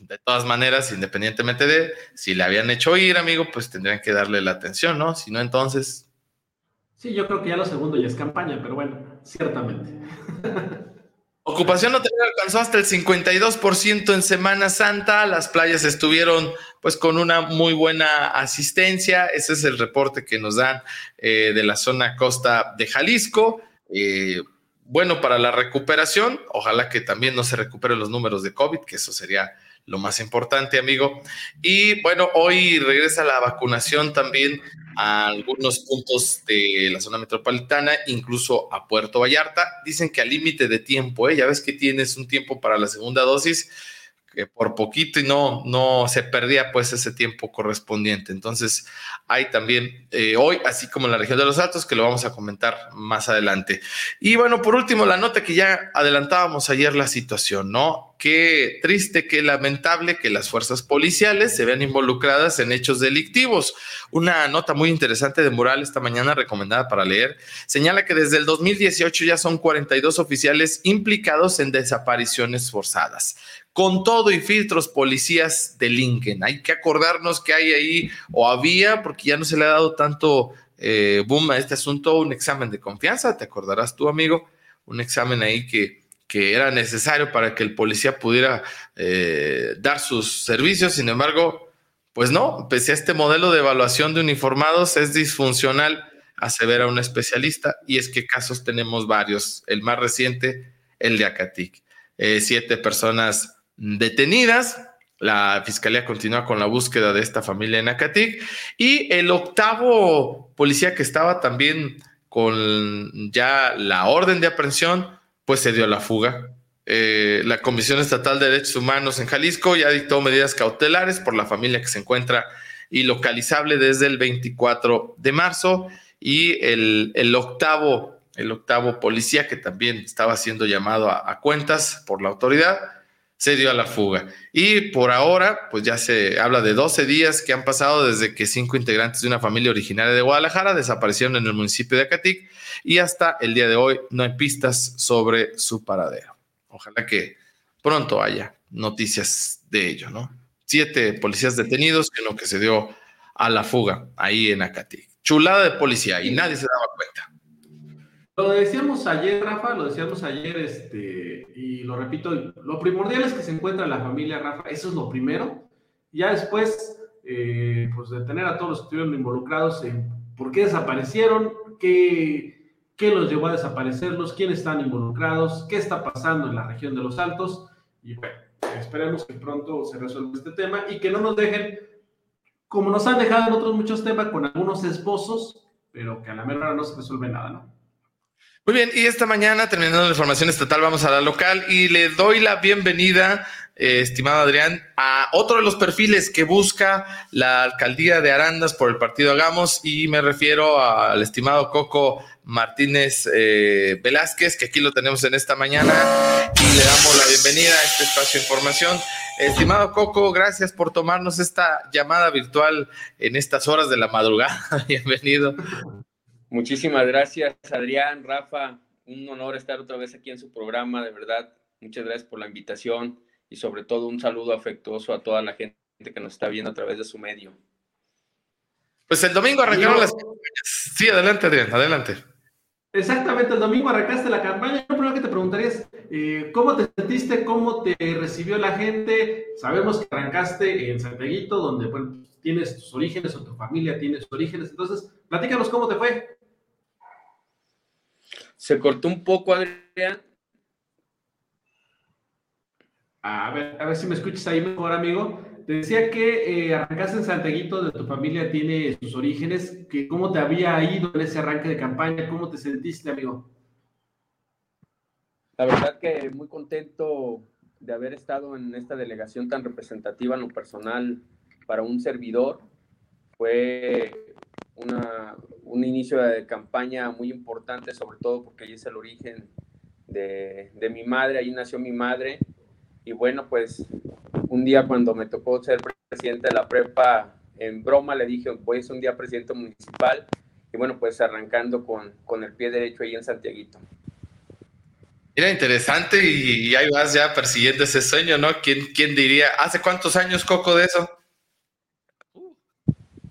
de todas maneras, independientemente de si le habían hecho ir, amigo, pues tendrían que darle la atención, ¿no? Si no, entonces. Sí, yo creo que ya lo segundo ya es campaña, pero bueno, ciertamente. <laughs> Ocupación hotelera alcanzó hasta el 52% en Semana Santa. Las playas estuvieron pues con una muy buena asistencia. Ese es el reporte que nos dan eh, de la zona costa de Jalisco. Eh, bueno para la recuperación. Ojalá que también no se recuperen los números de COVID, que eso sería lo más importante, amigo. Y bueno, hoy regresa la vacunación también a algunos puntos de la zona metropolitana, incluso a Puerto Vallarta. Dicen que al límite de tiempo, ¿eh? ya ves que tienes un tiempo para la segunda dosis, que por poquito y no, no se perdía pues ese tiempo correspondiente. Entonces hay también eh, hoy, así como en la región de los Altos, que lo vamos a comentar más adelante. Y bueno, por último, la nota que ya adelantábamos ayer la situación, ¿no? Qué triste, qué lamentable que las fuerzas policiales se vean involucradas en hechos delictivos. Una nota muy interesante de Mural esta mañana recomendada para leer señala que desde el 2018 ya son 42 oficiales implicados en desapariciones forzadas con todo y filtros policías delinquen. Hay que acordarnos que hay ahí, o había, porque ya no se le ha dado tanto eh, boom a este asunto, un examen de confianza, te acordarás tú, amigo, un examen ahí que, que era necesario para que el policía pudiera eh, dar sus servicios, sin embargo, pues no, pese a este modelo de evaluación de uniformados es disfuncional, asevera un especialista, y es que casos tenemos varios, el más reciente, el de Acatic. Eh, siete personas detenidas. La fiscalía continúa con la búsqueda de esta familia en Acatic. Y el octavo policía que estaba también con ya la orden de aprehensión, pues se dio la fuga. Eh, la Comisión Estatal de Derechos Humanos en Jalisco ya dictó medidas cautelares por la familia que se encuentra ilocalizable desde el 24 de marzo y el, el octavo, el octavo policía que también estaba siendo llamado a cuentas por la autoridad, se dio a la fuga. Y por ahora, pues ya se habla de 12 días que han pasado desde que cinco integrantes de una familia originaria de Guadalajara desaparecieron en el municipio de Acatic y hasta el día de hoy no hay pistas sobre su paradero. Ojalá que pronto haya noticias de ello, ¿no? Siete policías detenidos que lo que se dio a la fuga ahí en Acatic. Chulada de policía y nadie se daba cuenta. Lo decíamos ayer, Rafa, lo decíamos ayer, este, y lo repito, lo primordial es que se encuentra la familia Rafa, eso es lo primero. Ya después, eh, pues detener a todos los que estuvieron involucrados en por qué desaparecieron, qué, qué los llevó a desaparecerlos, quiénes están involucrados, qué está pasando en la región de los Altos. Y bueno, esperemos que pronto se resuelva este tema y que no nos dejen, como nos han dejado en otros muchos temas, con algunos esposos, pero que a la mera no se resuelve nada, ¿no? Muy bien, y esta mañana, terminando la información estatal, vamos a la local y le doy la bienvenida, eh, estimado Adrián, a otro de los perfiles que busca la alcaldía de Arandas por el partido Hagamos y me refiero al estimado Coco Martínez eh, Velázquez, que aquí lo tenemos en esta mañana y le damos la bienvenida a este espacio de información. Estimado Coco, gracias por tomarnos esta llamada virtual en estas horas de la madrugada. <laughs> Bienvenido. Muchísimas gracias, Adrián, Rafa. Un honor estar otra vez aquí en su programa, de verdad. Muchas gracias por la invitación y sobre todo un saludo afectuoso a toda la gente que nos está viendo a través de su medio. Pues el domingo arrancaron las Sí, adelante, Adrián, adelante. Exactamente, el domingo arrancaste la campaña. Lo primero que te preguntaría es, eh, ¿cómo te sentiste? ¿Cómo te recibió la gente? Sabemos que arrancaste en Santiaguito, donde bueno, tienes tus orígenes o tu familia tiene sus orígenes. Entonces, platícanos cómo te fue. Se cortó un poco, Adrián. A ver, a ver si me escuchas ahí mejor, amigo. Te decía que eh, arrancaste en Santiaguito, de tu familia tiene sus orígenes. Que ¿Cómo te había ido en ese arranque de campaña? ¿Cómo te sentiste, amigo? La verdad que muy contento de haber estado en esta delegación tan representativa en lo personal para un servidor. Fue un inicio de campaña muy importante, sobre todo porque ahí es el origen de, de mi madre, ahí nació mi madre. Y bueno, pues un día cuando me tocó ser presidente de la prepa, en broma le dije, voy a ser un día presidente municipal. Y bueno, pues arrancando con, con el pie derecho ahí en Santiaguito. Era interesante y, ahí vas ya persiguiendo ese sueño, ¿no? ¿Quién, ¿Quién diría? ¿Hace cuántos años, Coco, de eso?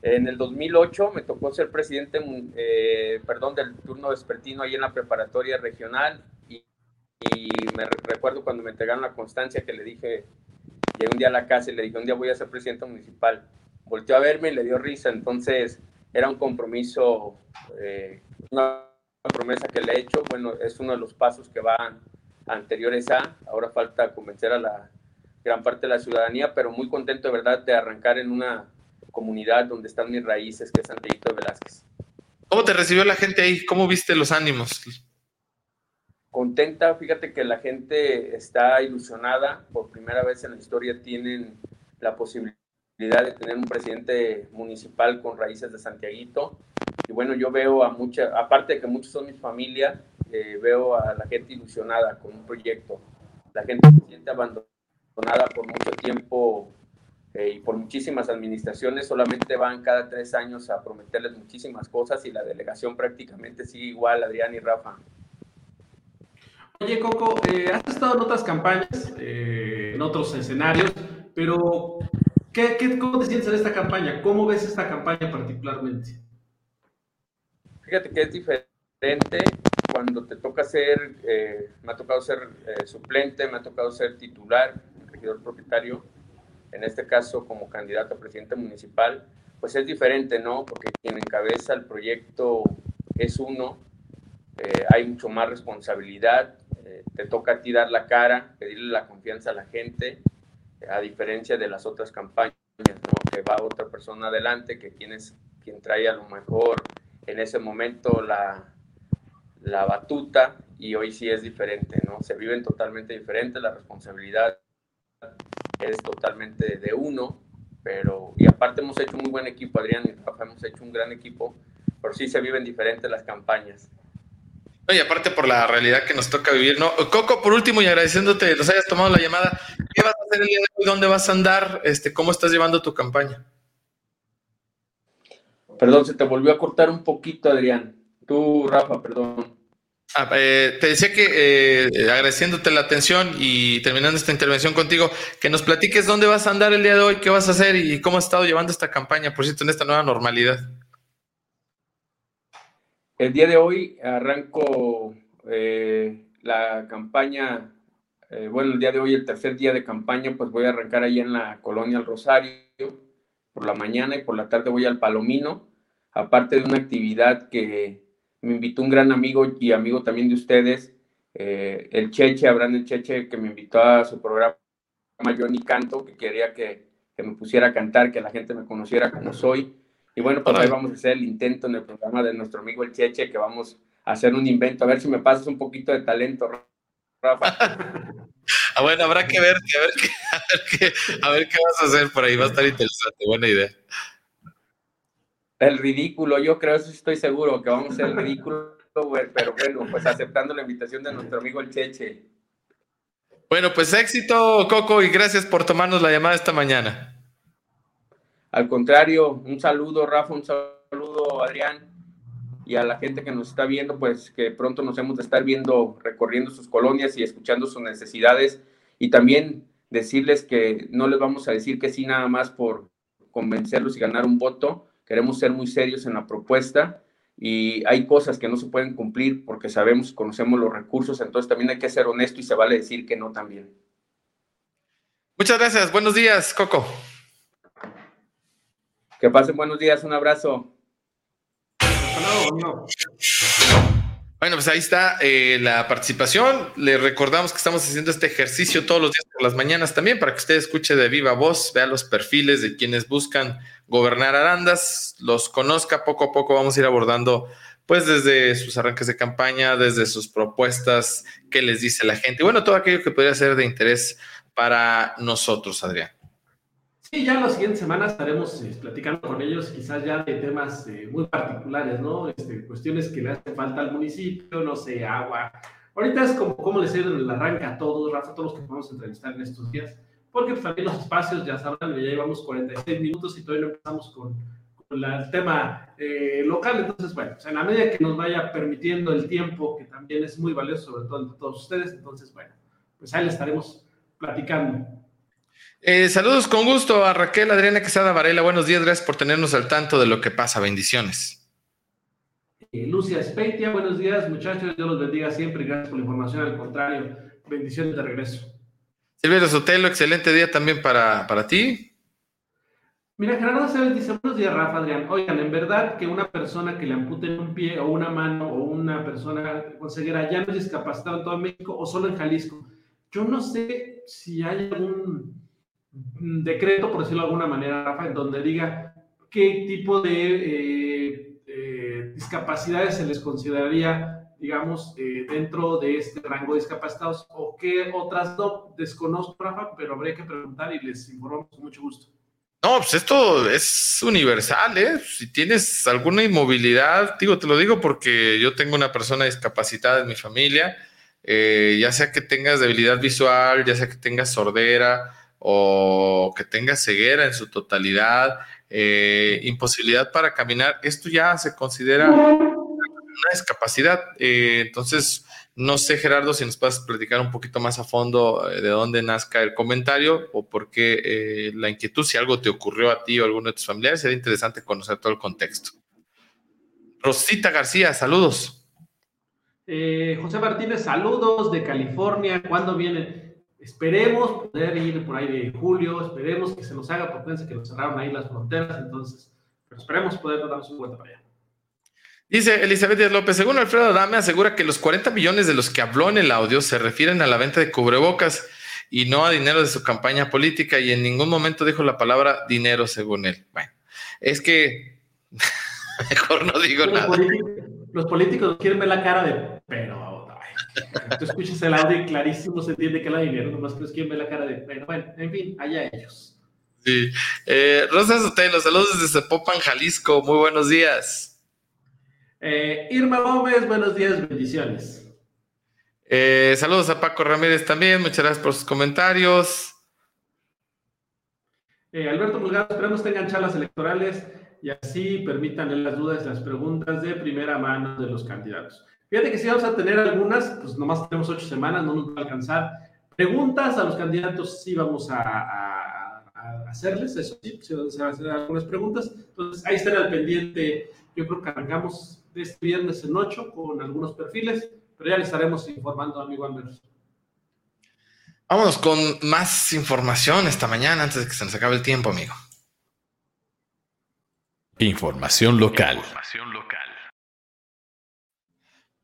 En el 2008 me tocó ser presidente, eh, perdón, del turno vespertino ahí en la preparatoria regional y, y, me recuerdo cuando me entregaron la constancia que le dije, llegué un día a la casa y le dije, un día voy a ser presidente municipal. Volteó a verme y le dio risa, entonces era un compromiso, eh, una promesa que le he hecho, bueno, es uno de los pasos que van anteriores a, ahora falta convencer a la gran parte de la ciudadanía, pero muy contento de verdad de arrancar en una comunidad donde están mis raíces, que es Santiago Velázquez. ¿Cómo te recibió la gente ahí? ¿Cómo viste los ánimos? Contenta, fíjate que la gente está ilusionada, por primera vez en la historia tienen la posibilidad de tener un presidente municipal con raíces de Santiaguito. Y bueno, yo veo a mucha, aparte de que muchos son mis familia, eh, veo a la gente ilusionada con un proyecto. La gente se siente abandonada por mucho tiempo eh, y por muchísimas administraciones solamente van cada tres años a prometerles muchísimas cosas y la delegación prácticamente sigue igual, Adrián y Rafa. Oye, Coco, eh, has estado en otras campañas, eh, en otros escenarios, pero ¿qué, qué, cómo te sientes en esta campaña? ¿Cómo ves esta campaña particularmente? Fíjate que es diferente cuando te toca ser, me ha tocado ser suplente, me ha tocado ser titular, regidor propietario en este caso como candidato a presidente municipal, pues es diferente, ¿no? Porque quien encabeza el proyecto es uno, eh, hay mucho más responsabilidad, eh, te toca a ti dar la cara, pedirle la confianza a la gente, a diferencia de las otras campañas, ¿no? Que va otra persona adelante, que tienes quien trae a lo mejor en ese momento la, la batuta y hoy sí es diferente, ¿no? Se viven totalmente diferentes, la responsabilidad es totalmente de uno, pero y aparte hemos hecho un muy buen equipo, Adrián y Rafa, hemos hecho un gran equipo, pero sí se viven diferentes las campañas. Y aparte por la realidad que nos toca vivir, ¿no? Coco, por último, y agradeciéndote nos hayas tomado la llamada, ¿qué vas a hacer el día de hoy? ¿Dónde vas a andar? Este, ¿Cómo estás llevando tu campaña? Perdón, se te volvió a cortar un poquito, Adrián. Tú, Rafa, perdón. Ah, eh, te decía que eh, agradeciéndote la atención y terminando esta intervención contigo, que nos platiques dónde vas a andar el día de hoy, qué vas a hacer y cómo has estado llevando esta campaña, por cierto, en esta nueva normalidad. El día de hoy arranco eh, la campaña, bueno, el día de hoy, el tercer día de campaña, pues voy a arrancar ahí en la colonia El Rosario por la mañana y por la tarde voy al Palomino, aparte de una actividad que me invitó un gran amigo y amigo también de ustedes, eh, el Cheche, Abraham el Cheche, que me invitó a su programa Yo ni canto, que quería que, que, me pusiera a cantar, que la gente me conociera como soy. Y bueno, pues ahí vamos a hacer el intento en el programa de nuestro amigo el Cheche, que vamos a hacer un invento, a ver si me pasas un poquito de talento, Rafa. <laughs> ah, bueno, habrá que ver, a ver, qué, a, ver qué, a ver qué vas a hacer por ahí, va a estar interesante, buena idea el ridículo, yo creo, eso estoy seguro, que vamos a ser el ridículo, pero bueno, pues aceptando la invitación de nuestro amigo el Cheche. Bueno, pues éxito, Coco, y gracias por tomarnos la llamada esta mañana. Al contrario, un saludo, Rafa, un saludo, Adrián, y a la gente que nos está viendo, pues que pronto nos hemos de estar viendo, recorriendo sus colonias y escuchando sus necesidades, y también decirles que no les vamos a decir que sí nada más por convencerlos y ganar un voto, queremos ser muy serios en la propuesta y hay cosas que no se pueden cumplir porque sabemos, conocemos los recursos, entonces también hay que ser honesto y se vale decir que no también. Muchas gracias, buenos días, Coco. Que pasen buenos días, un abrazo. Bueno, pues ahí está eh, la participación. Le recordamos que estamos haciendo este ejercicio todos los días por las mañanas también para que usted escuche de viva voz, vea los perfiles de quienes buscan gobernar Arandas, los conozca poco a poco. Vamos a ir abordando, pues, desde sus arranques de campaña, desde sus propuestas, qué les dice la gente. Y bueno, todo aquello que podría ser de interés para nosotros, Adrián. Sí, ya las siguientes semanas estaremos eh, platicando con ellos, quizás ya de temas eh, muy particulares, ¿no? Este, cuestiones que le hacen falta al municipio, no sé, agua. Ahorita es como cómo les el arranque a todos, Rafa, a todos los que a entrevistar en estos días, porque pues, también los espacios, ya sabrán, ya llevamos 46 minutos y todavía no empezamos con, con el tema eh, local. Entonces, bueno, pues, en la medida que nos vaya permitiendo el tiempo, que también es muy valioso, sobre todo entre todos ustedes, entonces, bueno, pues ahí le estaremos platicando. Eh, saludos con gusto a Raquel Adriana Quesada Varela. Buenos días, gracias por tenernos al tanto de lo que pasa. Bendiciones. Eh, Lucia Speitia, buenos días, muchachos. Dios los bendiga siempre. Gracias por la información. Al contrario, bendiciones de regreso. Silvia Sotelo, excelente día también para, para ti. Mira, Gerardo Cebes dice, buenos días, Rafa, Adrián. Oigan, en verdad que una persona que le amputen un pie o una mano o una persona con ceguera ya no es discapacitado en todo México o solo en Jalisco. Yo no sé si hay algún decreto, por decirlo de alguna manera, Rafa, en donde diga qué tipo de eh, eh, discapacidades se les consideraría, digamos, eh, dentro de este rango de discapacitados o qué otras no. Desconozco, Rafa, pero habría que preguntar y les informamos con mucho gusto. No, pues esto es universal, ¿eh? Si tienes alguna inmovilidad, digo, te lo digo porque yo tengo una persona discapacitada en mi familia, ya sea que tengas debilidad visual, ya sea que tengas sordera, o que tenga ceguera en su totalidad, eh, imposibilidad para caminar, esto ya se considera una discapacidad. Eh, entonces, no sé, Gerardo, si nos puedes platicar un poquito más a fondo eh, de dónde nazca el comentario o por qué la inquietud, si algo te ocurrió a ti o a alguno de tus familiares, sería interesante conocer todo el contexto. Rosita García, saludos. José Martínez, saludos de California. ¿Cuándo vienen? Esperemos poder ir por ahí de julio, esperemos que se nos haga, porque que nos cerraron ahí las fronteras, entonces, pero esperemos poder darnos un vuelta para allá. Dice Elizabeth Díaz López, según Alfredo Adame, asegura que los 40 millones de los que habló en el audio se refieren a la venta de cubrebocas y no a dinero de su campaña política y en ningún momento dijo la palabra dinero según él. Bueno, es que <laughs> mejor no digo nada. los políticos quieren ver la cara de, pero Tú escuchas el audio y clarísimo se entiende que la dinero, nomás que es quien ve la cara de, bueno, bueno, en fin, allá ellos. Sí. Eh, Rosa Sotelo, saludos desde Zapopan, Jalisco. Muy buenos días. Eh, Irma Gómez, buenos días, bendiciones. Eh, saludos a Paco Ramírez también, muchas gracias por sus comentarios. Alberto Mulgado, esperamos tengan charlas electorales y así permitan las dudas y las preguntas de primera mano de los candidatos. Fíjate que si vamos a tener algunas, pues nomás tenemos ocho semanas, no nos va a alcanzar. Preguntas a los candidatos sí vamos a, hacerles, eso sí, se van a hacer algunas preguntas. Entonces ahí estén al pendiente, yo creo que arrancamos este viernes en ocho con algunos perfiles, pero ya les estaremos informando, amigo Andrés. Vámonos con más información esta mañana antes de que se nos acabe el tiempo, amigo. Información local. Información local.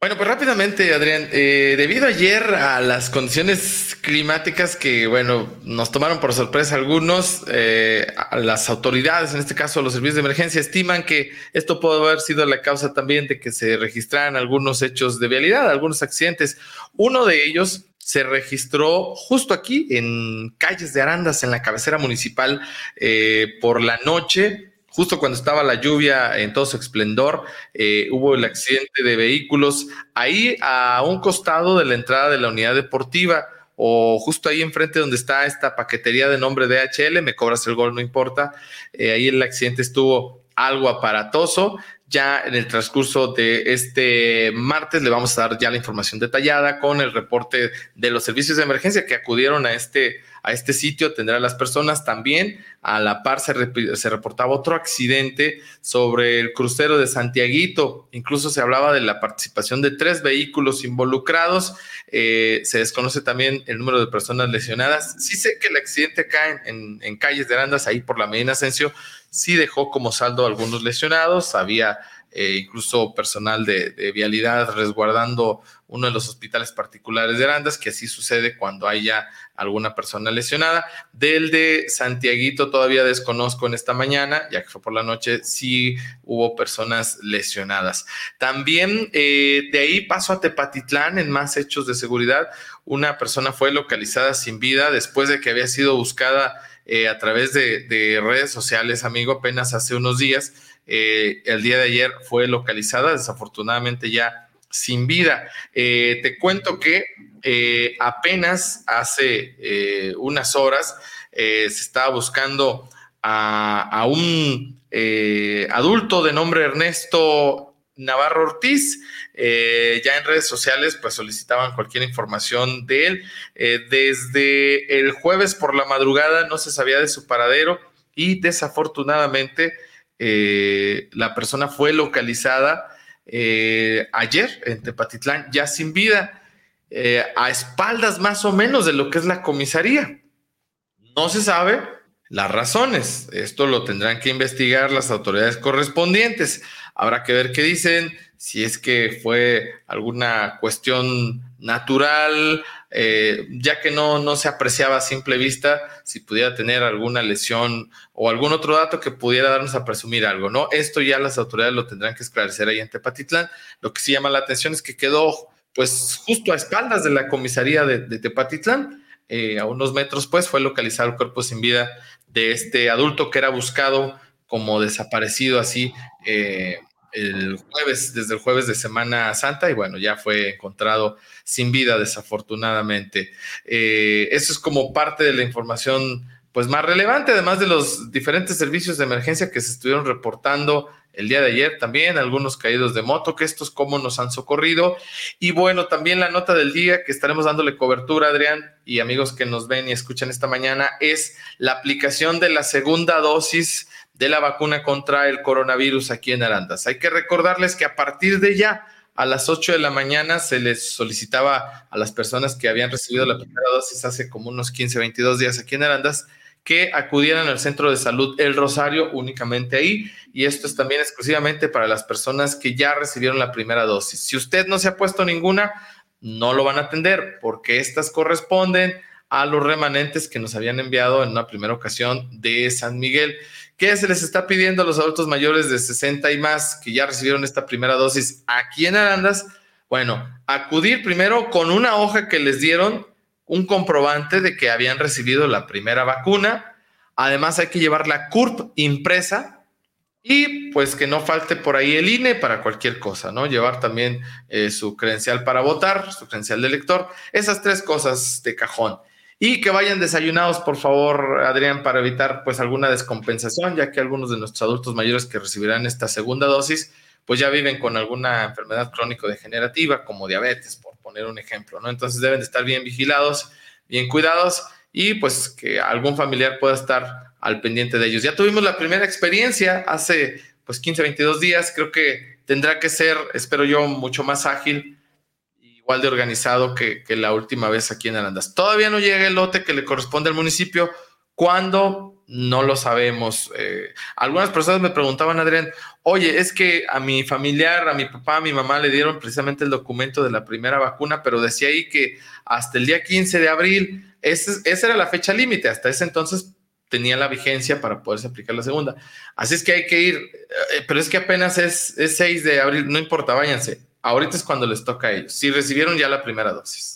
Bueno, pues rápidamente, Adrián, eh, debido ayer a las condiciones climáticas que, bueno, nos tomaron por sorpresa algunos, eh, las autoridades, en este caso los servicios de emergencia, estiman que esto puede haber sido la causa también de que se registraran algunos hechos de vialidad, algunos accidentes. Uno de ellos se registró justo aquí en calles de Arandas, en la cabecera municipal, eh, por la noche justo cuando estaba la lluvia en todo su esplendor, eh, hubo el accidente de vehículos ahí a un costado de la entrada de la unidad deportiva o justo ahí enfrente donde está esta paquetería de nombre DHL, me cobras el gol, no importa. Eh, ahí el accidente estuvo algo aparatoso. Ya en el transcurso de este martes le vamos a dar ya la información detallada con el reporte de los servicios de emergencia que acudieron a este, a este sitio, tendrá a las personas también. A la par se, reportaba otro accidente sobre el crucero de Santiaguito. Incluso se hablaba de la participación de tres vehículos involucrados. Eh, se desconoce también el número de personas lesionadas. Sí sé que el accidente acá en, calles de Arandas, ahí por la Medina Ascencio, sí dejó como saldo algunos lesionados. Había eh, incluso personal de, de, vialidad resguardando uno de los hospitales particulares de Arandas, que así sucede cuando haya alguna persona lesionada. Del de Santiaguito todavía desconozco en esta mañana, ya que fue por la noche, sí hubo personas lesionadas. También eh, de ahí paso a Tepatitlán en más hechos de seguridad. Una persona fue localizada sin vida después de que había sido buscada eh, a través de, de, redes sociales, amigo, apenas hace unos días. Eh, el día de ayer fue localizada, desafortunadamente ya sin vida. Eh, te cuento que apenas hace unas horas se estaba buscando a un adulto de nombre Ernesto Navarro Ortiz. ya en redes sociales pues solicitaban cualquier información de él. desde el jueves por la madrugada no se sabía de su paradero y desafortunadamente la persona fue localizada eh, ayer en Tepatitlán, ya sin vida, eh, a espaldas más o menos de lo que es la comisaría. No se sabe las razones. Esto lo tendrán que investigar las autoridades correspondientes. Habrá que ver qué dicen, si es que fue alguna cuestión natural, eh, ya que no, no se apreciaba a simple vista si pudiera tener alguna lesión o algún otro dato que pudiera darnos a presumir algo, ¿no? Esto ya las autoridades lo tendrán que esclarecer ahí en Tepatitlán. Lo que sí llama la atención es que quedó, pues, justo a espaldas de la comisaría de, Tepatitlán, eh, a unos metros, pues, fue localizado el cuerpo sin vida de este adulto que era buscado como desaparecido así eh, el jueves, desde el jueves de Semana Santa, y bueno, ya fue encontrado sin vida, desafortunadamente. Eh, eso es como parte de la información pues más relevante, además de los diferentes servicios de emergencia que se estuvieron reportando el día de ayer también, algunos caídos de moto, que estos cómo nos han socorrido. Y bueno, también la nota del día que estaremos dándole cobertura, Adrián, y amigos que nos ven y escuchan esta mañana, es la aplicación de la segunda dosis de la vacuna contra el coronavirus aquí en Arandas. Hay que recordarles que a partir de ya, a las 8 de la mañana, se les solicitaba a las personas que habían recibido la primera dosis hace como unos 15, 22 días aquí en Arandas, que acudieran al centro de salud El Rosario únicamente ahí. Y esto es también exclusivamente para las personas que ya recibieron la primera dosis. Si usted no se ha puesto ninguna, no lo van a atender porque estas corresponden a los remanentes que nos habían enviado en una primera ocasión de San Miguel. ¿Qué se les está pidiendo a los adultos mayores de 60 y más que ya recibieron esta primera dosis aquí en Arandas? Bueno, acudir primero con una hoja que les dieron un comprobante de que habían recibido la primera vacuna. Además hay que llevar la CURP impresa y pues que no falte por ahí el INE para cualquier cosa, ¿no? Llevar también eh, su credencial para votar, su credencial de elector, esas tres cosas de cajón. Y que vayan desayunados, por favor, Adrián, para evitar pues alguna descompensación, ya que algunos de nuestros adultos mayores que recibirán esta segunda dosis, pues ya viven con alguna enfermedad crónico-degenerativa, como diabetes, por poner un ejemplo, ¿no? Entonces deben de estar bien vigilados, bien cuidados y pues que algún familiar pueda estar al pendiente de ellos. Ya tuvimos la primera experiencia hace pues 15, 22 días, creo que tendrá que ser, espero yo, mucho más ágil, igual de organizado que, que la última vez aquí en Arandas. Todavía no llega el lote que le corresponde al municipio. ¿Cuándo? No lo sabemos. Eh, algunas personas me preguntaban, Adrián, oye, es que a mi familiar, a mi papá, a mi mamá le dieron precisamente el documento de la primera vacuna, pero decía ahí que hasta el día 15 de abril, esa era la fecha límite, hasta ese entonces tenía la vigencia para poderse aplicar la segunda. Así es que hay que ir, eh, pero es que apenas es, es 6 de abril, no importa, váyanse. Ahorita es cuando les toca a ellos, si recibieron ya la primera dosis.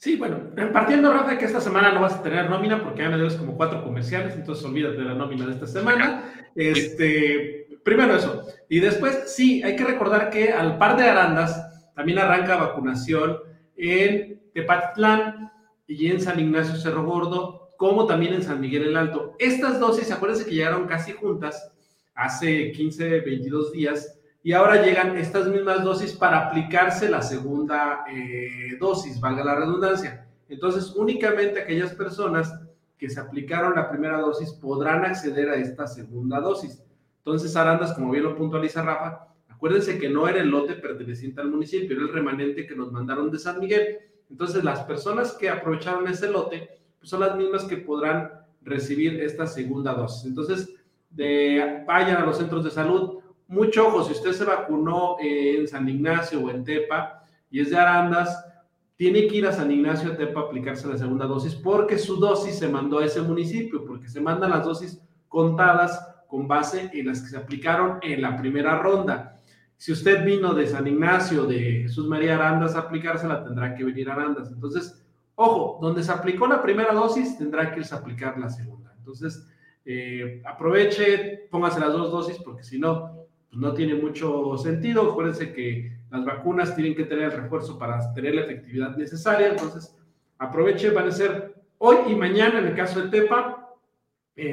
Sí, bueno, partiendo, Rafa, que esta semana no vas a tener nómina porque ya me debes como cuatro comerciales, entonces olvídate de la nómina de esta semana. Este, primero eso. Y después, sí, hay que recordar que al par de Arandas también arranca vacunación en Tepatitlán y en San Ignacio Cerro Gordo, como también en San Miguel el Alto. Estas dosis, acuérdense que llegaron casi juntas hace 15, 22 días y ahora llegan estas mismas dosis para aplicarse la segunda eh, dosis, valga la redundancia. Entonces, únicamente aquellas personas que se aplicaron la primera dosis podrán acceder a esta segunda dosis. Entonces, Arandas, como bien lo puntualiza Rafa, acuérdense que no era el lote perteneciente al municipio, era el remanente que nos mandaron de San Miguel. Entonces, las personas que aprovecharon ese lote pues son las mismas que podrán recibir esta segunda dosis. Entonces, de, vayan a los centros de salud, mucho ojo, si usted se vacunó en San Ignacio o en Tepa y es de Arandas, tiene que ir a San Ignacio Tepa a aplicarse la segunda dosis porque su dosis se mandó a ese municipio, porque se mandan las dosis contadas con base en las que se aplicaron en la primera ronda. Si usted vino de San Ignacio, de Jesús María Arandas a aplicársela, tendrá que venir a Arandas. Entonces, ojo, donde se aplicó la primera dosis, tendrá que irse a aplicar la segunda. Entonces, eh, aproveche, póngase las dos dosis, porque si no, pues no tiene mucho sentido. Acuérdense que las vacunas tienen que tener el refuerzo para tener la efectividad necesaria. Entonces, aproveche, van a ser hoy y mañana en el caso de Tepa.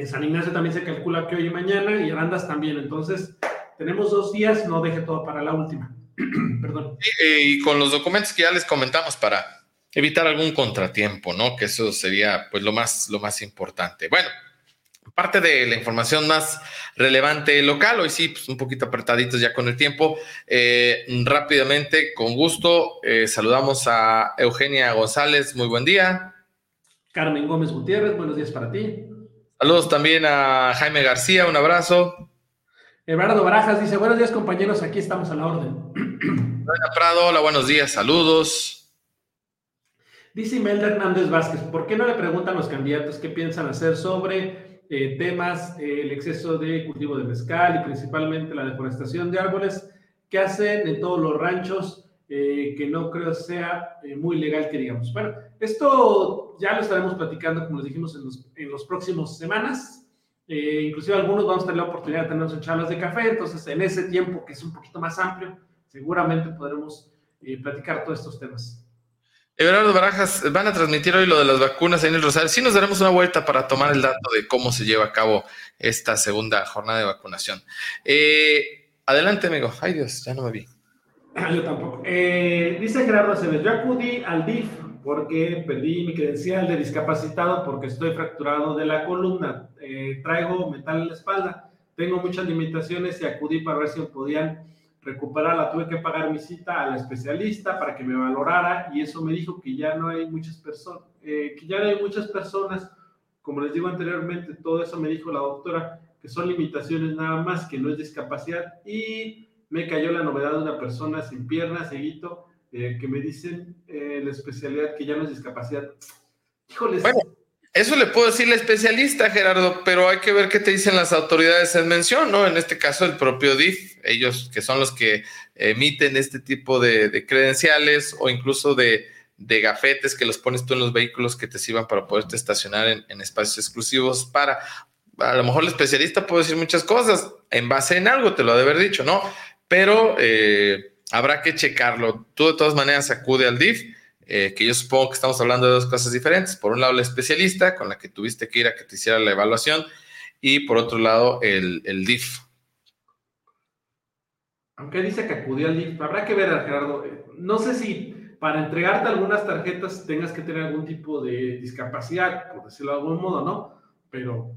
San Ignacio también se calcula que hoy y mañana y Arandas también. Entonces, tenemos dos días, no deje todo para la última. <clears throat> Perdón. Y, con los documentos que ya les comentamos para evitar algún contratiempo, ¿no? Que eso sería pues lo más, lo más importante. Bueno, parte de la información más relevante local, hoy sí, pues un poquito apretaditos ya con el tiempo. Eh, rápidamente, con gusto, eh, saludamos a Eugenia González, muy buen día. Carmen Gómez Gutiérrez, buenos días para ti. Saludos también a Jaime García, un abrazo. Eduardo Barajas dice, buenos días compañeros, aquí estamos a la orden. Prado, hola, buenos días, saludos. Dice Imelda Hernández Vázquez, ¿por qué no le preguntan a los candidatos qué piensan hacer sobre eh, temas, eh, el exceso de cultivo de mezcal y principalmente la deforestación de árboles que hacen en todos los ranchos, eh, que no creo sea muy legal que digamos? Bueno, esto ya lo estaremos platicando, como les dijimos, en los, en los próximos semanas. Eh, inclusive algunos vamos a tener la oportunidad de tener en charlas de café, entonces en ese tiempo que es un poquito más amplio, seguramente podremos eh, platicar todos estos temas. Everardo Barajas, van a transmitir hoy lo de las vacunas en el Rosario. Sí nos daremos una vuelta para tomar el dato de cómo se lleva a cabo esta segunda jornada de vacunación. Eh, adelante, amigo. Ay Dios, ya no me vi. Yo tampoco. dice Gerardo Acevedo, yo acudí al DIF porque perdí mi credencial de discapacitado porque estoy fracturado de la columna, eh, traigo metal en la espalda, tengo muchas limitaciones y acudí para ver si podían recuperarla. Tuve que pagar mi cita al especialista para que me valorara y eso me dijo que ya no hay muchas personas, eh, que ya no hay muchas personas, como les digo anteriormente, todo eso me dijo la doctora, que son limitaciones nada más, que no es discapacidad y me cayó la novedad de una persona sin piernas, seguito, eh, que me dicen eh, la especialidad que ya no es discapacidad. Híjoles. Bueno, eso le puedo decir la especialista, Gerardo, pero hay que ver qué te dicen las autoridades en mención, ¿no? En este caso, el propio DIF, ellos que son los que emiten este tipo de, credenciales o incluso de, gafetes que los pones tú en los vehículos que te sirvan para poderte estacionar en, espacios exclusivos para, a lo mejor el especialista puede decir muchas cosas en base en algo, te lo ha de haber dicho, ¿no? Pero eh, habrá que checarlo. Tú de todas maneras acude al DIF, eh, que yo supongo que estamos hablando de dos cosas diferentes. Por un lado, el especialista con la que tuviste que ir a que te hiciera la evaluación y por otro lado, el, DIF. Aunque dice que acudió al DIF, habrá que ver, Gerardo. No sé si para entregarte algunas tarjetas tengas que tener algún tipo de discapacidad, por decirlo de algún modo, ¿no? Pero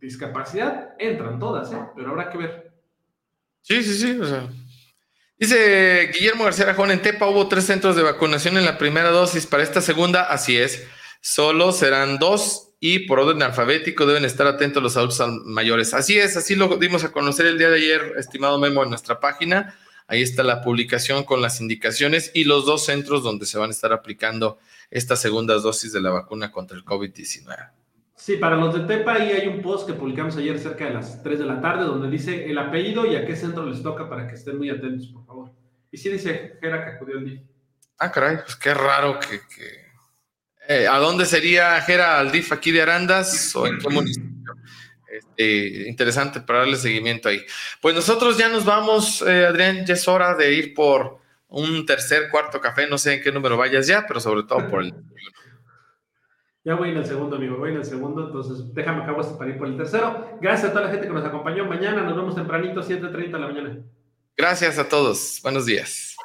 discapacidad entran todas, ¿eh? Pero habrá que ver. Sí, sí, sí. O sea, Dice Guillermo García Rajón, en Tepa hubo tres centros de vacunación en la primera dosis. Para esta segunda, así es, solo serán dos y por orden alfabético deben estar atentos los adultos mayores. Así es, así lo dimos a conocer el día de ayer, estimado Memo, en nuestra página. Ahí está la publicación con las indicaciones y los dos centros donde se van a estar aplicando estas segundas dosis de la vacuna contra el COVID-19. Sí, para los de Tepa ahí hay un post que publicamos ayer cerca de las 3 de la tarde donde dice el apellido y a qué centro les toca para que estén muy atentos, por favor. Y sí dice Jera que acudió al DIF. Ah, caray, pues qué raro que... Eh, ¿A dónde sería Jera al DIF aquí de Arandas o en qué municipio? Este, interesante para darle seguimiento ahí. Pues nosotros ya nos vamos, eh, Adrián, ya es hora de ir por un tercer, cuarto café, no sé en qué número vayas ya, pero sobre todo por el <laughs> ya voy en el segundo, amigo, voy en el segundo, entonces déjame acabo este para ir por el tercero. Gracias a toda la gente que nos acompañó mañana, nos vemos tempranito, 7.30 de la mañana. Gracias a todos, buenos días.